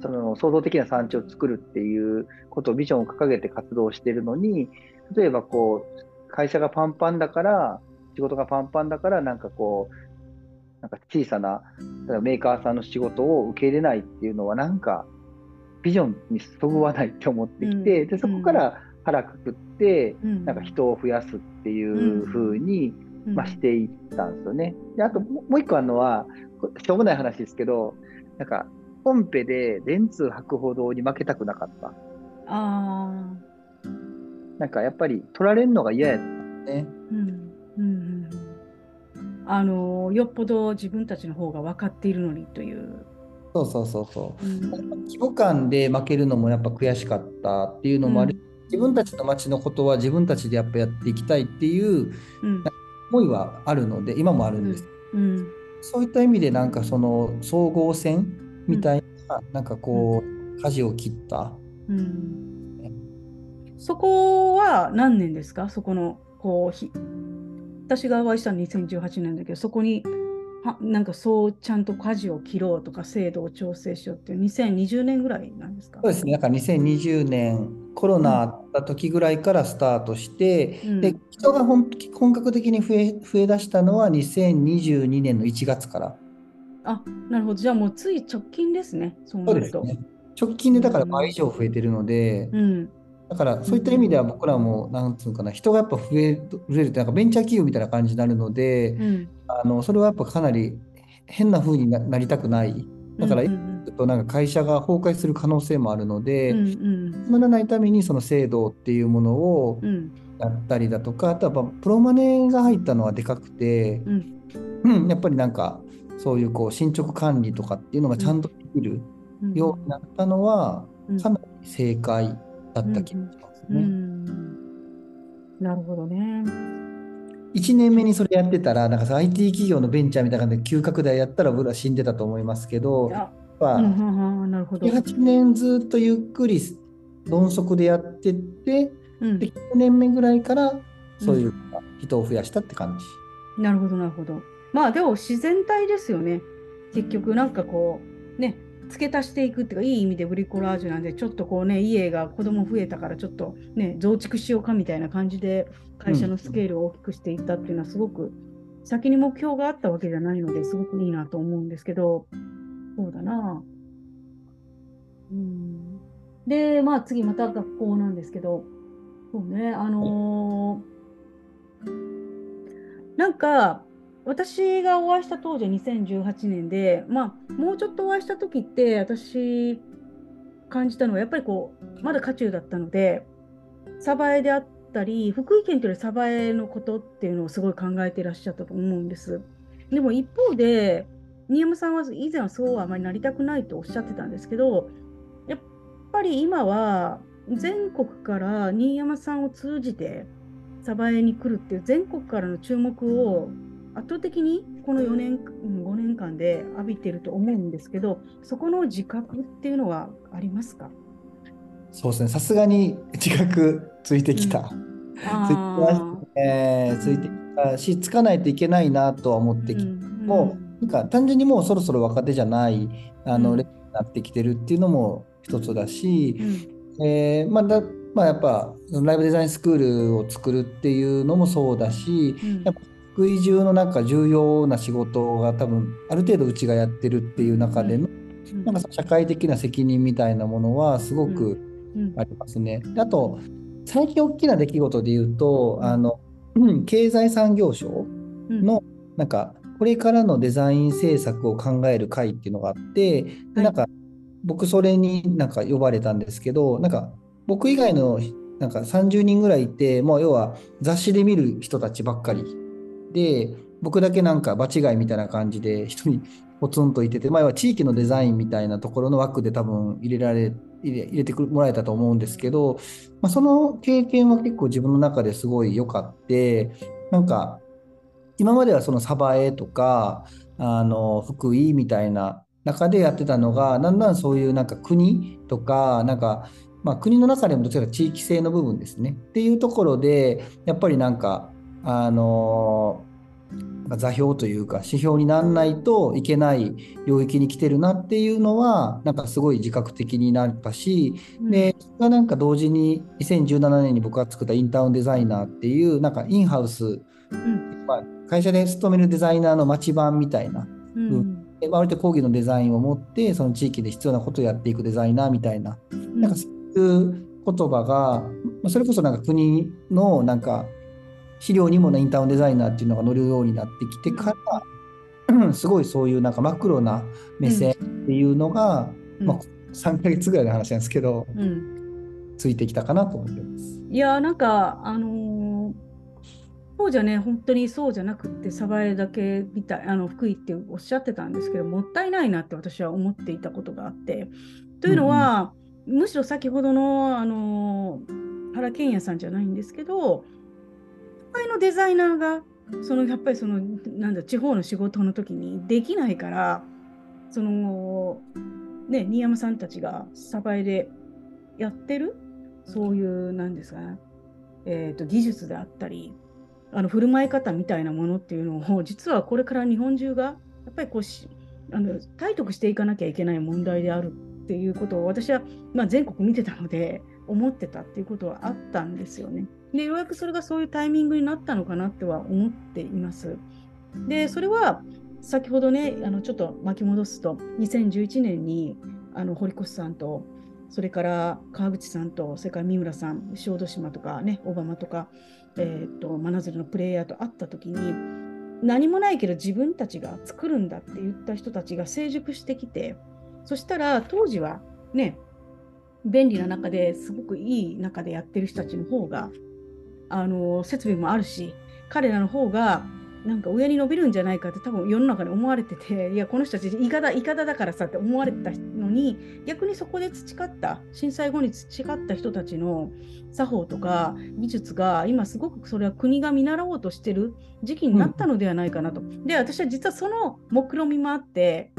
Speaker 3: その創造的な産地を作るっていうことをビジョンを掲げて活動してるのに、例えばこう、会社がパンパンだから、仕事がパンパンだから、なんかこう、なんか小さなメーカーさんの仕事を受け入れないっていうのは、なんかビジョンにそぐわないって思ってきて、
Speaker 2: うん。
Speaker 3: でそこから腹くくって、
Speaker 2: うん。
Speaker 3: なんか人を増やすっていう風に
Speaker 2: うん。
Speaker 4: まあ、していったんですよね。であとももう一個あるのは、こしょうもない話ですけど、なんか、コンペで電通博報堂に負けたくなかった。
Speaker 2: ああ、
Speaker 4: なんかやっぱり取られるのが嫌やったね。
Speaker 2: うんうんうんうん。あのよっぽど自分たちの方が分かっているのにという。
Speaker 3: そうそうそうそう。
Speaker 2: うん。
Speaker 3: 規模感で負けるのもやっぱ悔しかったっていうのもある、自分たちの町のことは自分たちでやっぱやっていきたいっていう
Speaker 2: うん。
Speaker 3: 思いはあるので今もあるんです、
Speaker 2: うん。
Speaker 3: そういった意味でなんかその総合戦みたいな、なんかこう舵を切った。
Speaker 2: うん。そこは何年ですか？そこのこうひ私がお会いしたの2018年だけどそこにはなんかそうちゃんと舵を切ろうとか制度を調整しようっていう2020年ぐらいなんですか？
Speaker 3: そうですね、だから2020年、コロナあった時ぐらいからスタートして、
Speaker 2: うん。
Speaker 3: で人が本本格的に増え増え出したのは2022年の1月から。
Speaker 2: あなるほど。じゃあもうつい直近ですね。そうなると。
Speaker 3: ね。直近でだから倍以上増えてるので、
Speaker 2: うん。
Speaker 3: だからそういった意味では僕らも、なんつうのかな、人がやっぱ増え増えるって、なんかベンチャー企業みたいな感じになるので、
Speaker 2: うん。
Speaker 3: あのそれはやっぱかなり変な風にななりたくない。だから、となんか会社が崩壊する可能性もあるので、
Speaker 2: うんうん
Speaker 3: らないためにその制度っていうものを
Speaker 2: うん。
Speaker 3: やったりだとか、あとはプロマネが入ったのはでかくて、
Speaker 2: うん。
Speaker 3: うん、やっぱりなんかそういうこう進捗管理とかっていうのがちゃんとできる
Speaker 2: うん
Speaker 3: ようになったのは、
Speaker 2: うん
Speaker 3: かなり正解だった気がします
Speaker 2: う
Speaker 3: ね。
Speaker 2: んなるほどね。
Speaker 3: 1年目にそれやってたら、なんかさ IT 企業のベンチャーみたいな感じで急拡大やったら僕ら死んでたと思いますけど、やっ
Speaker 2: あ
Speaker 3: ぱ
Speaker 2: うんうんうんなるほど。
Speaker 3: 8年ずっとゆっくり鈍足でやってって、
Speaker 2: うん
Speaker 3: で9年目ぐらいからそういう人を増やしたって感じ。
Speaker 2: なるほど、なるほど。まあでも自然体ですよね。結局なんかこう、ね、付け足していくっていうか、いい意味でブリコラージュなんで、ちょっとこうね、家が子供増えたからちょっとね、増築しようかみたいな感じで、会社のスケールを大きくしていったっていうのはすごく、先に目標があったわけじゃないのですごくいいなと思うんですけど、そうだな。うん、で、まあ次また学校なんですけど、そうね、あのーなんか、私がお会いした当時は2018年で、まあ、もうちょっとお会いした時って、私、感じたのは、やっぱりこう、まだ渦中だったので、鯖江であったり、福井県というより鯖江のことっていうのをすごい考えていらっしゃったと思うんです。でも一方で、新山さんは以前はそうはあまりなりたくないとおっしゃってたんですけど、やっぱり今は全国から新山さんを通じて鯖江に来るっていう全国からの注目を圧倒的にこの4年、うん5年間で浴びてると思うんですけど、そこの自覚っていうのはありますか？
Speaker 3: そうですね、さすがに自覚ついてきた。えーついてきたし、つかないといけないなとは思ってきて、もう、なんか単純にもうそろそろ若手じゃない、あの、
Speaker 2: う
Speaker 3: になってきてるっていうのも一つだし、
Speaker 2: うん。
Speaker 3: えーまあだまあ、やっぱライブデザインスクールを作るっていうのもそうだし、
Speaker 2: うん。
Speaker 3: やっぱ福井中のなんか重要な仕事が多分ある程度うちがやってるっていう中での、
Speaker 2: うん。
Speaker 3: なんか社会的な責任みたいなものはすごく
Speaker 2: うん。
Speaker 3: ありますね。であと最近大きな出来事で言うとあの、うん経済産業省
Speaker 2: うん。
Speaker 3: のなんかこれからのデザイン政策を考える会っていうのがあって
Speaker 2: はい。
Speaker 3: でなんか僕それになんか呼ばれたんですけどなんか僕以外のなんか30人ぐらいいてもう要は雑誌で見る人たちばっかりで僕だけなんか場違いみたいな感じで一人ポツンといてて、まあ、要は地域のデザインみたいなところの枠で多分入れられ入れてもらえたと思うんですけど、まあ、その経験は結構自分の中ですごい良かってなんか今まではその鯖江とかあの福井みたいな中でやってたのがだんだんそういうなんか国とかなんか、まあ、国の中でもどちらか地域性の部分ですね。っていうところでやっぱりなんかあの座標というか指標にならないといけない領域に来てるなっていうのはなんかすごい自覚的になったし、で、それがなんか同時に2017年に僕が作ったインターンデザイナーっていうなんかインハウス、
Speaker 2: うん。
Speaker 3: まあ、会社で勤めるデザイナーの町版みたいな、
Speaker 2: うん。
Speaker 3: でまあ割と講義のデザインを持ってその地域で必要なことをやっていくデザイナーみたいな、なんかそういう言葉がまあそれこそなんか国のなんか
Speaker 5: 資料にもねインターンデザイナーっていうのが載るようになってきてから、う んすごいそういうなんかマクロな目線っていうのが、
Speaker 2: うん。
Speaker 5: まあ、3ヶ月ぐらいの話なんですけど、
Speaker 2: うん。
Speaker 5: ついてきたかなと思ってます。
Speaker 2: いやーなんかあのーそうじゃね本当にそうじゃなくって鯖江だけみたいあの福井っておっしゃってたんですけどもったいないなって私は思っていたことがあって。というのは、むしろ先ほどのあのー原健也さんじゃないんですけど都会のデザイナーがそのやっぱりそのなんだ地方の仕事の時にできないからそのね新山さんたちが鯖江でやってるそういうなんですかね、えー、と技術であったりあの振る舞い方みたいなものっていうのを実はこれから日本中がやっぱりこうしあの体得していかなきゃいけない問題であるっていうことを私は、まあ、全国見てたので思ってたっていうことはあったんですよね。でようやくそれがそういうタイミングになったのかなっては思っています。でそれは先ほどねあのちょっと巻き戻すと2011年にあの堀越さんとそれから川口さんとそれから三村さん小豆島とかねオバマとか、えー、と真鶴のプレイヤーと会った時に何もないけど自分たちが作るんだって言った人たちが成熟してきてそしたら当時はね便利な中ですごくいい中でやってる人たちの方があの設備もあるし彼らの方がなんか上に伸びるんじゃないかって多分世の中に思われてていやこの人たちいかだいかだだからさって思われてたのに逆にそこで培った震災後に培った人たちの作法とか技術が今すごくそれは国が見習おうとしてる時期になったのではないかなと。で私は実はその目論見みもあって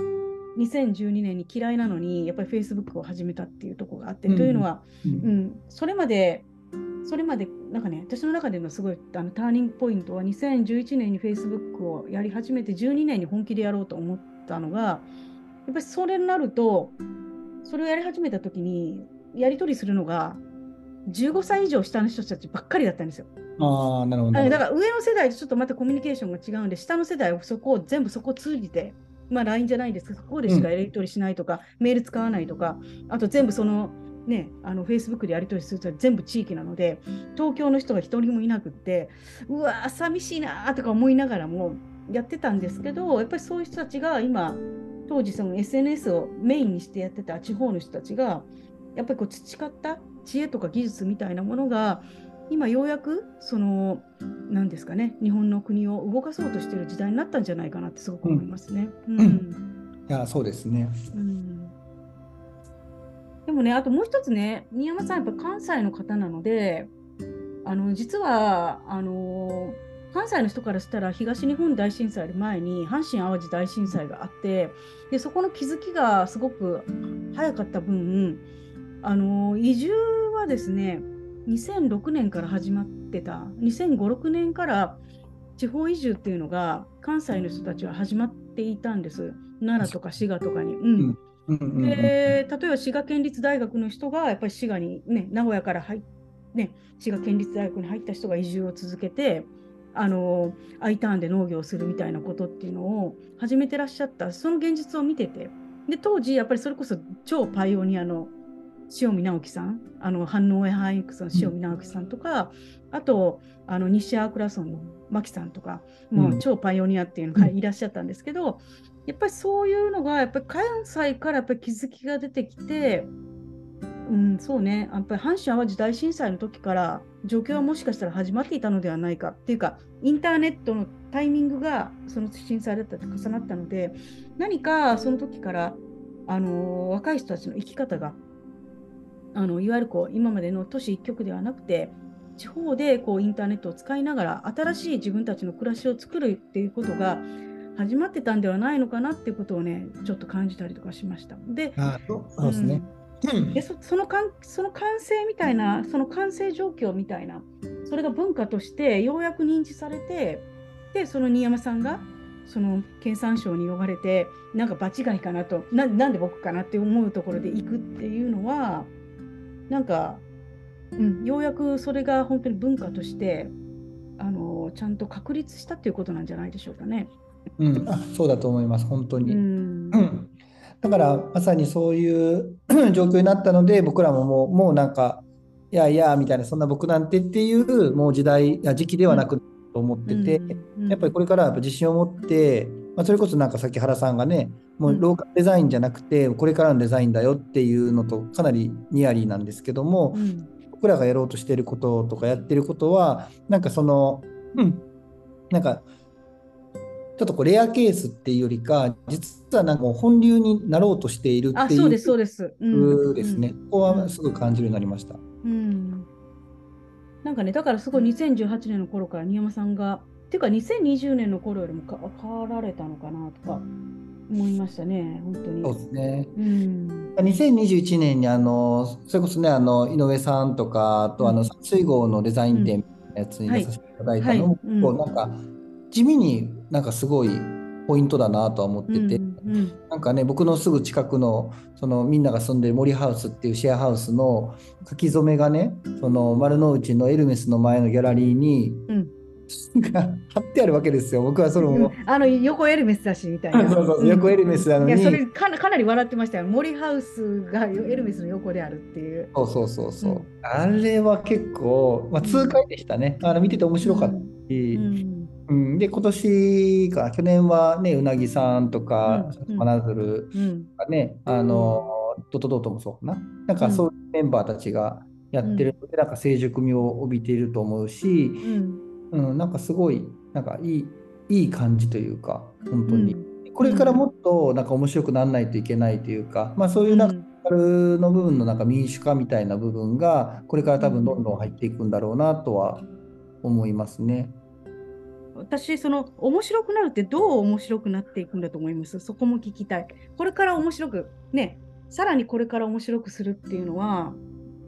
Speaker 2: 2012年に嫌いなのにやっぱり Facebook を始めたっていうところがあって、
Speaker 5: うん
Speaker 2: というのは、
Speaker 5: うん。
Speaker 2: うん、それまでそれまでなんかね私の中でのすごいあのターニングポイントは2011年に Facebook をやり始めて12年に本気でやろうと思ったのがやっぱりそれになるとそれをやり始めた時にやり取りするのが15歳以上下の人たちばっかりだったんですよ。
Speaker 5: ああ、なるほど。
Speaker 2: はいだから上の世代とちょっとまたコミュニケーションが違うんで下の世代はそこを全部そこを通じて、まあ、LINE じゃないですけどそこでしかやり取りしないとか、メール使わないとかあと全部そのねあの Facebook でやり取りすると全部地域なので東京の人が一人もいなくってうわー寂しいなーとか思いながらもやってたんですけどやっぱりそういう人たちが今当時その SNS をメインにしてやってた地方の人たちがやっぱりこう培った知恵とか技術みたいなものが今ようやくその何ですかね日本の国を動かそうとしている時代になったんじゃないかなってすごく思いますね。うん
Speaker 5: うんいや、そうですね。
Speaker 2: うんでもねあともう一つね新山さんやっぱ関西の方なのであの実はあの関西の人からしたら東日本大震災より前に阪神・淡路大震災があってでそこの気づきがすごく早かった分あの移住はですね2006年から始まってた2005、6年から地方移住っていうのが関西の人たちは始まっていたんです奈良とか滋賀とかに。うん
Speaker 5: うんうんうん。
Speaker 2: で例えば滋賀県立大学の人がやっぱり滋賀に、ね、名古屋から入っね、滋賀県立大学に入った人が移住を続けてあの I ターンで農業をするみたいなことっていうのを始めてらっしゃった。その現実を見てて。で当時やっぱりそれこそ超パイオニアの塩見直樹さんあの反応やハイクスの塩見直樹さんとか、あとあの西アークラソンの牧さんとかもう超パイオニアっていうのがいらっしゃったんですけど、やっぱりそういうのがやっぱり関西からやっぱり気づきが出てきて、うん、そうね。やっぱり阪神・淡路大震災の時から状況はもしかしたら始まっていたのではないか。っていうかインターネットのタイミングがその震災だったと重なったので何かその時からあの若い人たちの生き方があのいわゆるこう今までの都市一極ではなくて地方でこうインターネットを使いながら新しい自分たちの暮らしを作るっていうことが始まってたんではないのかなっていうことをねちょっと感じたりとかしました。で
Speaker 5: あそうですね。
Speaker 2: でそそのかんその完成みたいなその完成状況みたいなそれが文化としてようやく認知されてでその新山さんがその経産省に呼ばれてなんか場違いかなとななんで僕かなって思うところで行くっていうのはなんか、うん、ようやくそれが本当に文化としてあのちゃんと確立したっていうことなんじゃないでしょうかね。
Speaker 5: うん、あそうだと思います、本当
Speaker 2: う
Speaker 5: に。
Speaker 2: ん。
Speaker 5: うん。だからまさにそういう 状況になったので僕らももうもうなんかいやいやみたいなそんな僕なんてっていうもう時代や時期ではなく
Speaker 3: と思ってて、
Speaker 2: うん。
Speaker 3: やっぱりこれからはやっぱ自信を持って、まあ、それこそなんかさっき原さんがねも
Speaker 2: う
Speaker 3: うん。ローカルデザインじゃなくてこれからのデザインだよっていうのとかなりニアリーなんですけども、
Speaker 2: うん。
Speaker 3: 僕らがやろうとしてることとかやってることはなんかそのうん。なんかちょっとこうレアケースっていうよりか実はなんか本流になろうとしているっていう
Speaker 2: あ、そうです、そうです。うん
Speaker 3: ですね。ここはすごい感じるようになりました。
Speaker 2: うん。なんかね、だからすごい2018年の頃から新山さんが、っていうか2020年の頃よりもか変わられたのかなとか思いましたね、本当に。
Speaker 3: そうですね。
Speaker 2: うん。
Speaker 3: 2021年にあのそれこそねあの井上さんとかあとあの水号のデザイン展のやつに出させていただいたのも、
Speaker 2: はいはい
Speaker 3: こうなんか地味になんかすごいポイントだなとは思ってて、
Speaker 2: うん
Speaker 3: なんかね僕のすぐ近くのそのみんなが住んでる森ハウスっていうシェアハウスの書き初めがねその丸の内のエルメスの前のギャラリーに、
Speaker 2: うん。
Speaker 3: が貼ってあるわけですよ。僕はそれ
Speaker 2: うあの横エルメスだしみたいな。
Speaker 3: そうそう横エルメスなのに。
Speaker 2: いや、それかなかなり笑ってましたよ。森ハウスがエルメスの横であるっていう。
Speaker 3: そうそうそうそう、
Speaker 2: うん。
Speaker 3: あれは結構、まあ、痛快でしたね、あの見てて面白かったし、
Speaker 2: うん
Speaker 3: うん。で今年か。去年はねうなぎさんとか
Speaker 2: うん
Speaker 3: 真鶴
Speaker 2: うん。
Speaker 3: とかね、あのドトドトもそうかな。なんかそういうメンバーたちがやってるので、なんか成熟味を帯びていると思うし、
Speaker 2: うん。
Speaker 3: うん、なんかすごいなんかいいいい感じというか本当に、
Speaker 2: うん。
Speaker 3: これからもっとなんか面白くならないといけないというか、まあ、そういうなんかカルの部分のなんか民主化みたいな部分がこれから多分どんどん入っていくんだろうなとは思いますね。
Speaker 2: 私、その面白くなるってどう面白くなっていくんだと思います？そこも聞きたい。これから面白く、ね、さらにこれから面白くするっていうのは、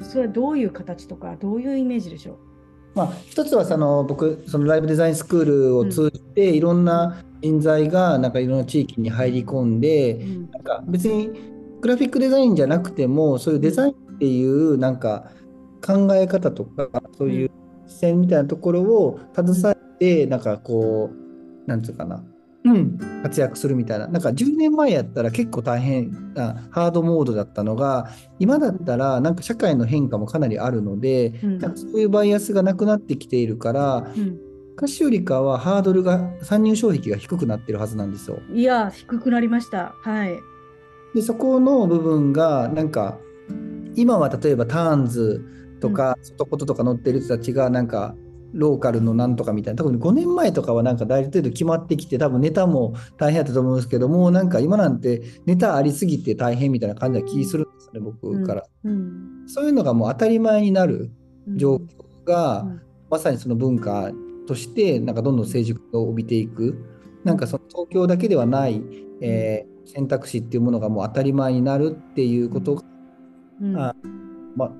Speaker 2: それはどういう形とか、どういうイメージでしょう？
Speaker 3: まあ、一つはその僕そのライブデザインスクールを通じていろんな人材がなんかいろんな地域に入り込んで
Speaker 2: うん。
Speaker 3: なんか別にグラフィックデザインじゃなくてもそういうデザインっていうなんか考え方とかそういう視線みたいなところを携えてなんかこうなんつうかな、うん、活躍するみたいななんか10年前やったら結構大変なハードモードだったのが今だったらなんか社会の変化もかなりあるので
Speaker 2: うん
Speaker 3: なんかそういうバイアスがなくなってきているから
Speaker 2: うん
Speaker 3: 昔よりかはハードルが参入障壁が低くなってるはずなんですよ。
Speaker 2: いや、低くなりました。はい。
Speaker 3: でそこの部分がなんか今は例えばターンズとか外こととか乗ってる人たちがなんかローカルのなんとかみたいな。多分5年前とかはなんかある程度決まってきて多分ネタも大変だったと思うんですけどもうなんか今なんてネタありすぎて大変みたいな感じな気するんですよね僕から、
Speaker 2: うん。
Speaker 3: そういうのがもう当たり前になる
Speaker 2: うん。
Speaker 3: 状況が、
Speaker 2: うん。
Speaker 3: まさにその文化としてなんかどんどん成熟を帯びていく。なんかその東京だけではない、えー選択肢っていうものがもう当たり前になるっていうことが、まあ、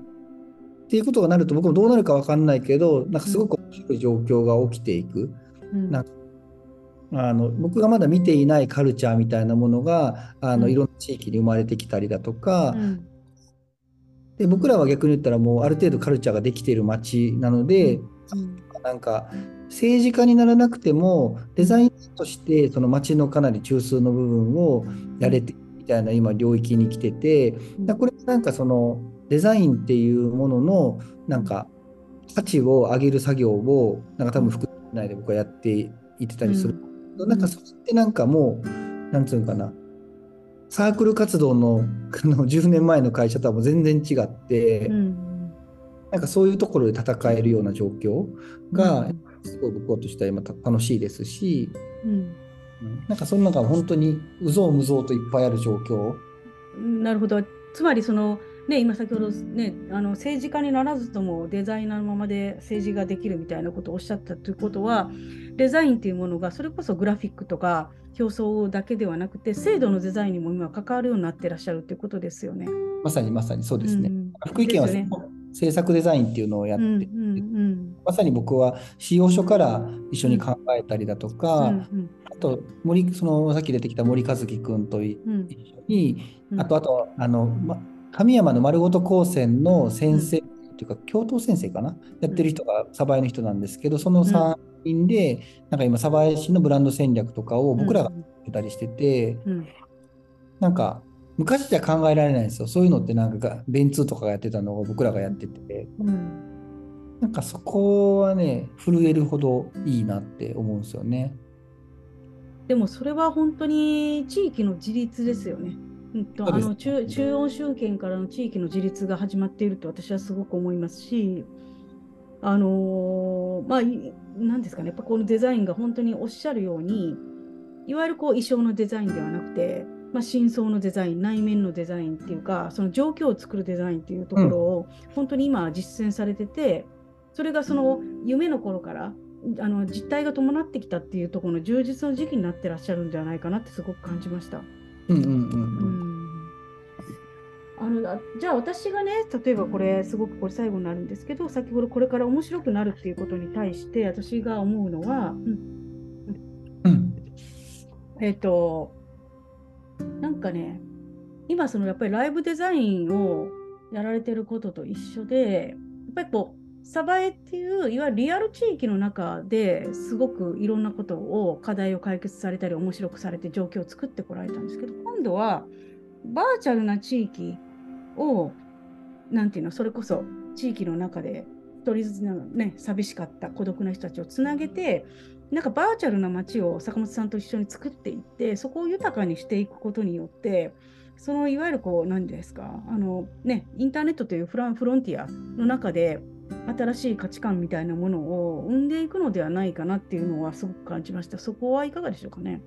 Speaker 3: っていうことがなると僕もどうなるか分かんないけどなんかすごく面白い状況が起きていく。
Speaker 2: うん。
Speaker 3: なんあの僕がまだ見ていないカルチャーみたいなものがあの
Speaker 2: うん。
Speaker 3: いろんな地域に生まれてきたりだとか、
Speaker 2: うん。
Speaker 3: で僕らは逆に言ったらもうある程度カルチャーができている街なので、
Speaker 2: うん。
Speaker 3: なんか政治家にならなくてもデザインとしてその街のかなり中枢の部分をやれてるみたいな今領域に来ててこれなんかそのデザインっていうもののなんか価値を上げる作業をなんか多分副内で僕はやっていってたりする、なんかそれってなんかもうなんつうのかな。サークル活動の あの10年前の会社とはもう全然違って、
Speaker 2: うん。
Speaker 3: なんかそういうところで戦えるような状況が、
Speaker 2: うん。
Speaker 3: すごい僕としては今た楽しいですし、
Speaker 2: うん。
Speaker 3: うんなんかその中本当にうぞうむぞうといっぱいある状況。
Speaker 2: なるほど。つまりその、ね、今先ほど、ね、あの政治家にならずともデザイナーのままで政治ができるみたいなことをおっしゃったということはデザインっていうものがそれこそグラフィックとか表層だけではなくて制度のデザインにも今関わるようになってらっしゃるということですよね。
Speaker 3: まさにまさにそうですね。
Speaker 2: うん
Speaker 3: 福井県は
Speaker 2: ね。
Speaker 3: 制作デザインっていうのをやって、
Speaker 2: うんうん
Speaker 3: まさに僕は使用書から一緒に考えたりだと
Speaker 2: うん
Speaker 3: か、
Speaker 2: うん。
Speaker 3: あと森そのさっき出てきた森和樹君と一緒に、
Speaker 2: うん。
Speaker 3: あとあとあの、ま、神山の丸ごと高専の先生っていうか、教頭先生かなやってる人が鯖江の人なんですけどその3人で、なんか今鯖江市のブランド戦略とかを僕らがやってたりしてて、
Speaker 2: うん。
Speaker 3: なんか昔じゃ考えられないんですよ。そういうのってなんかが電通とかがやってたのを僕らがやってて。
Speaker 2: うん。
Speaker 3: なんかそこはね、震えるほどいいなって思うんですよね。
Speaker 2: でもそれは本当に地域の自立ですよね。うんとあの中中央集権からの地域の自立が始まっていると私はすごく思いますし、あのーまあ、いなんですかね、やっぱこのデザインが本当におっしゃるように、いわゆるこう衣装のデザインではなくて、まあ、真相のデザイン、内面のデザインっていうか、その状況を作るデザインっていうところを、本当に今実践されてて、それがその夢の頃からあの実態が伴ってきたっていうところの充実の時期になってらっしゃるんじゃないかなってすごく感じました。
Speaker 3: うんうんうん
Speaker 2: う
Speaker 3: うん。
Speaker 2: んあのあじゃあ私がね例えばこれすごくこれ最後になるんですけど先ほどこれから面白くなるっていうことに対して私が思うのは、うん。
Speaker 3: うん。
Speaker 2: えっ、となんかね今そのやっぱりライブデザインをやられてることと一緒でやっぱりこうサバエっていういわゆるリアル地域の中ですごくいろんなことを課題を解決されたり面白くされて状況を作ってこられたんですけど今度はバーチャルな地域をなんていうのそれこそ地域の中で一人ずつのね寂しかった孤独な人たちをつなげてなんかバーチャルな街を坂本さんと一緒に作っていってそこを豊かにしていくことによってそのいわゆるこう何ですかあのねインターネットというフランフロンティアの中で新しい価値観みたいなものを生んでいくのではないかなっていうのはすごく感じました。そこはいかがでしょうかね。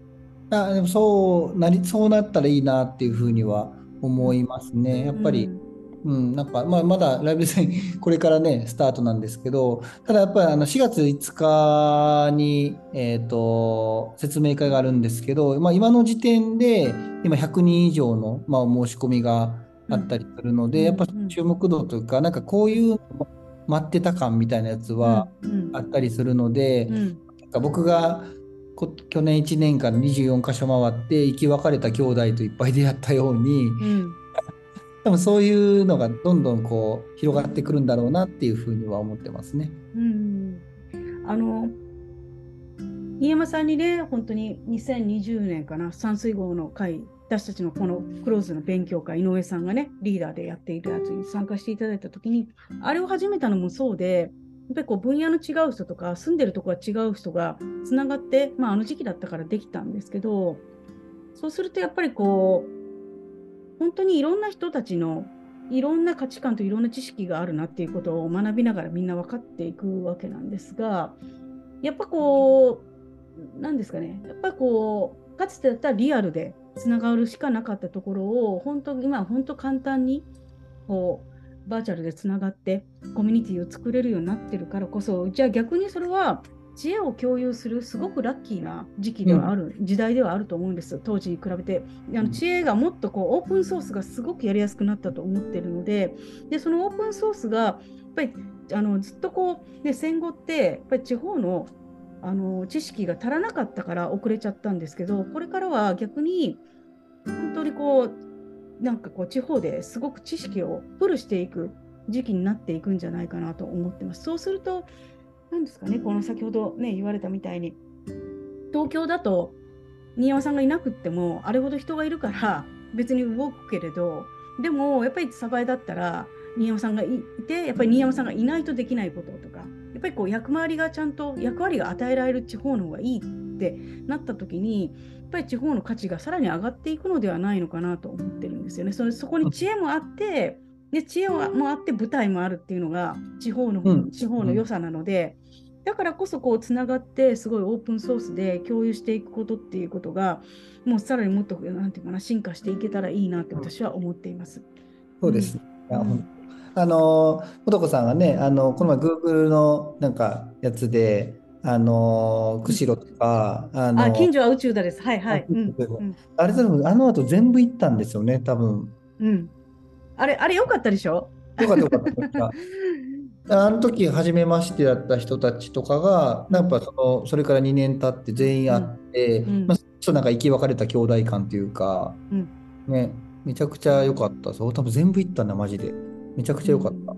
Speaker 3: あでもそうなりそうなったらいいなっていうふうには思いますね。やっぱり、
Speaker 2: うん
Speaker 3: うん、なんか、まあ、まだライブデザイン、これからね、スタートなんですけど、ただやっぱりあの4月5日に、えーと、説明会があるんですけど、まあ、今の時点で、今100人以上の、まあ、お申し込みがあったりするので、
Speaker 2: うん。
Speaker 3: やっぱ注目度というか、なんかこういうの待ってた感みたいなやつは
Speaker 2: うん。
Speaker 3: あったりするので、
Speaker 2: うん。
Speaker 3: なんか僕がこ去年1年間24カ所回って生き別れた兄弟といっぱい出会ったように、
Speaker 2: うん
Speaker 3: 多分そういうのがどんどんこう広がってくるんだろうなっていうふうには思ってますね。
Speaker 2: うんあの新山さんにね、本当に2020年かな、山水号の会、私たちのこのクローズの勉強会、井上さんがね、リーダーでやっているやつに参加していただいたときに、あれを始めたのもそうで、やっぱりこう分野の違う人とか、住んでるとこが違う人がつながって、まあ、あの時期だったからできたんですけど、そうするとやっぱりこう、本当にいろんな人たちのいろんな価値観といろんな知識があるなっていうことを学びながらみんな分かっていくわけなんですが、やっぱこう、なんですかね、やっぱりこう、かつてだったらリアルでつながるしかなかったところを、本当、今本当簡単に、こう、バーチャルでつながって、コミュニティを作れるようになってるからこそ、じゃあ逆にそれは、知恵を共有するすごくラッキーな時期ではある、時代ではあると思うんです。当時に比べて。あの知恵がもっとこうオープンソースがすごくやりやすくなったと思ってるのででそのオープンソースがやっぱりあのずっとこう、ね、戦後ってやっぱり地方のあの知識が足らなかったから遅れちゃったんですけどこれからは逆に本当にこうなんかこう地方ですごく知識をフルしていく時期になっていくんじゃないかなと思ってます。そうすると何ですかねこの先ほどね言われたみたいに東京だと新山さんがいなくってもあれほど人がいるから別に動くけれどでもやっぱり鯖江だったら新山さんがいてやっぱり新山さんがいないとできないこととかやっぱりこう役回りがちゃんと役割が与えられる地方の方がいいってなった時にぱり地方の価値がさらに上がっていくのではないのかなと思ってるんですよね。それそこに知恵もあってで知恵もあって舞台もあるっていうのが地方の、
Speaker 3: うん。
Speaker 2: 地方の良さなので、だからこそこうつながってすごいオープンソースで共有していくことっていうことがもうさらにもっとなんていうかな進化していけたらいいなって私は思っています。
Speaker 3: そうです
Speaker 2: うん。
Speaker 3: あの、もとこさんがね、あの、この前 Google のなんかやつで、あの、釧路とか、あの、
Speaker 2: あ近所は宇宙だです。はいはい。
Speaker 3: あ
Speaker 2: うん
Speaker 3: あれ多分あの後全部行ったんですよね、多分。
Speaker 2: うん。あれあれ良かったでしょ？
Speaker 3: よかったよかった。あの時初めましてだった人たちとかが、やっぱそのそれから2年経って全員会って、
Speaker 2: うん
Speaker 3: まあ、ちょっとなんか生き別れた兄弟感というか、
Speaker 2: うん
Speaker 3: ね、めちゃくちゃ良かった。そう、多分全部行ったんだ、マジで。めちゃくちゃ良かった。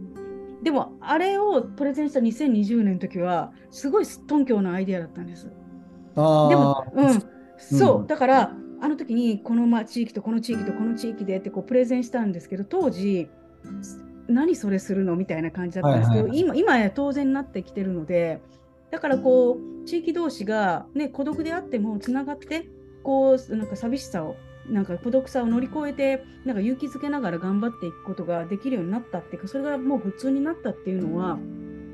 Speaker 2: でもあれをプレゼンした2020年の時はすごいすっとんきょうなアイデアだったんです。
Speaker 3: あ
Speaker 2: でも、
Speaker 3: あ、
Speaker 2: うん、そう、
Speaker 3: うん
Speaker 2: だから、あの時にこのま地域とこの地域とこの地域でってこうプレゼンしたんですけど、当時、何それするのみたいな感じだったんですけど、
Speaker 3: はいはい
Speaker 2: 今今や当然になってきてるのでだからこう地域同士が、ね、孤独であってもつながってこうなんか寂しさをなんか孤独さを乗り越えてなんか勇気づけながら頑張っていくことができるようになったっていうかそれがもう普通になったっていうのは、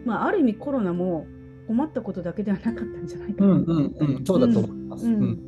Speaker 2: まあ、ある意味コロナも困ったことだけではなかったんじゃないかな。
Speaker 3: うんうんうん、そうだと思います。
Speaker 2: うん
Speaker 3: うん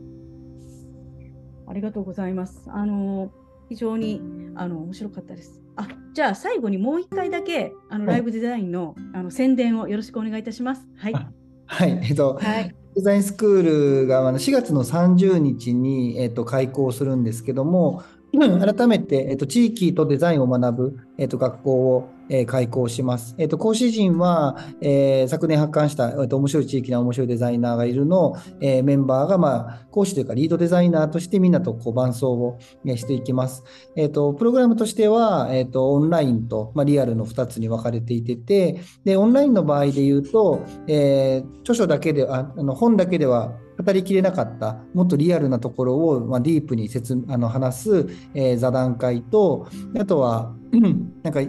Speaker 2: ありがとうございます。あの非常にあの面白かったです。あじゃあ最後にもう一回だけあの
Speaker 3: はい
Speaker 2: ライブデザインの,、あの宣伝をよろしくお願いいたします。はい。
Speaker 3: あ はい、えっと、
Speaker 2: はい。
Speaker 3: デザインスクールが4月の30日に、えっと、開校するんですけども、改めて、えっと、地域とデザインを学ぶ、えっと、学校を、えー開校します。えっと、講師陣は、えー昨年発刊した、えっと、面白い地域な面白いデザイナーがいるの、えーメンバーが、まあ、講師というかリードデザイナーとしてみんなとこう伴走を、えーしていきます。えっと、プログラムとしては、えっと、オンラインと、まあ、リアルの2つに分かれていてて、で、オンラインの場合で言うと、えー著書だけでああの本だけでは語りきれなかったもっとリアルなところを、まあ、ディープに説あの話す、えー座談会とあとはうん なんか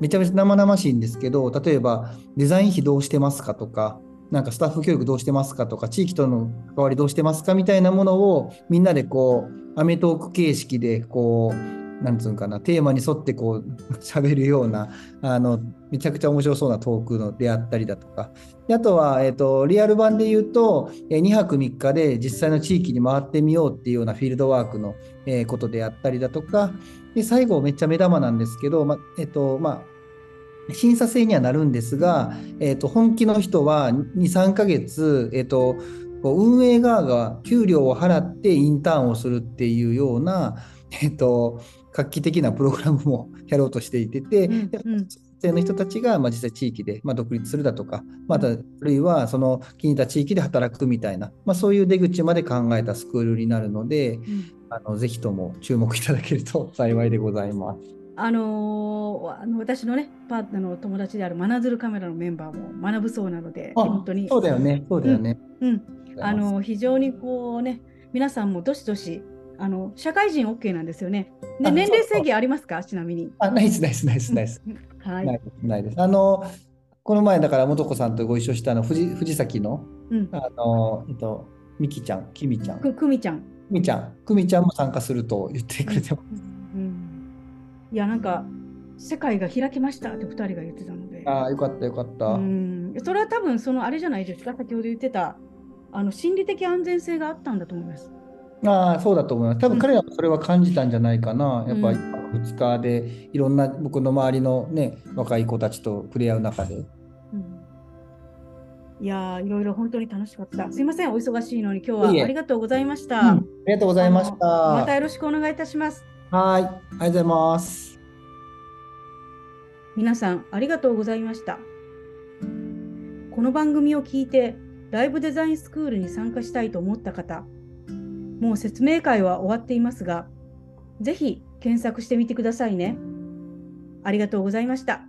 Speaker 3: めちゃめちゃ生々しいんですけど例えばデザイン費どうしてますかとかなんかスタッフ教育どうしてますかとか地域との関わりどうしてますかみたいなものをみんなでこうアメトーク形式でこうなんつうんかなテーマに沿ってこう 喋るようなあのめちゃくちゃ面白そうなトークのであったりだとか。であとは、えっとリアル版で言うとえー2泊3日で実際の地域に回ってみようっていうようなフィールドワークの、えーことであったりだとかで最後めっちゃ目玉なんですけど、まえっとまあ、審査制にはなるんですが、えっと本気の人は23ヶ月、えっと運営側が給料を払ってインターンをするっていうような、えっと画期的なプログラムもやろうとしていてて、
Speaker 2: うん
Speaker 3: で
Speaker 2: うん
Speaker 3: 生の人たちが、まあ、実際地域で、まあ、独立するだとか、また、あるいはその気に入った地域で働くみたいな、まあ、そういう出口まで考えたスクールになるので、
Speaker 2: うん
Speaker 3: あのぜひとも注目いただけると幸いでございます。
Speaker 2: あのーあの私のねパートナーの友達であるマナズルカメラのメンバーも学ぶそうなので本当に
Speaker 3: そうだよね、そうだよね。
Speaker 2: うん、あの非常にこうね皆さんもどしどしあの社会人 OK なんですよね。で
Speaker 3: あ
Speaker 2: 年齢制限ありますか？ちなみに。
Speaker 3: あ、ナイス、ナイス、ナイス、ナイス。
Speaker 2: はい。
Speaker 3: ないです、ないです。あの、この前、だから、素子さんとご一緒したあの藤藤崎の、
Speaker 2: うん。
Speaker 3: あの、えっと、みきちゃん、きみちゃん、
Speaker 2: くくみちゃん。
Speaker 3: くみちゃん、くみちゃんも参加すると言ってくれてます。
Speaker 2: うん。いやなんか世界が開きましたって二人が言ってたので。
Speaker 3: ああ、よかった、よかった。
Speaker 2: うん。それは多分そのあれじゃないですか？先ほど言ってたあの心理的安全性があったんだと思います。
Speaker 3: ああ、そうだと思います。多
Speaker 2: うん
Speaker 3: 分彼らもそれは感じたんじゃないかな。やっぱ
Speaker 2: うん
Speaker 3: 2日でいろんな僕の周りのね、若い子たちと触れ合う中で。
Speaker 2: うんいやーいろいろ本当に楽しかった。すいません、お忙しいのに今日はありがとうございました。
Speaker 3: うんありがとうございました。
Speaker 2: またよろしくお願いいたします。
Speaker 3: はい、ありがとうございます。
Speaker 2: 皆さんありがとうございました。この番組を聞いてライブデザインスクールに参加したいと思った方、もう説明会は終わっていますが、ぜひ検索してみてくださいね。ありがとうございました。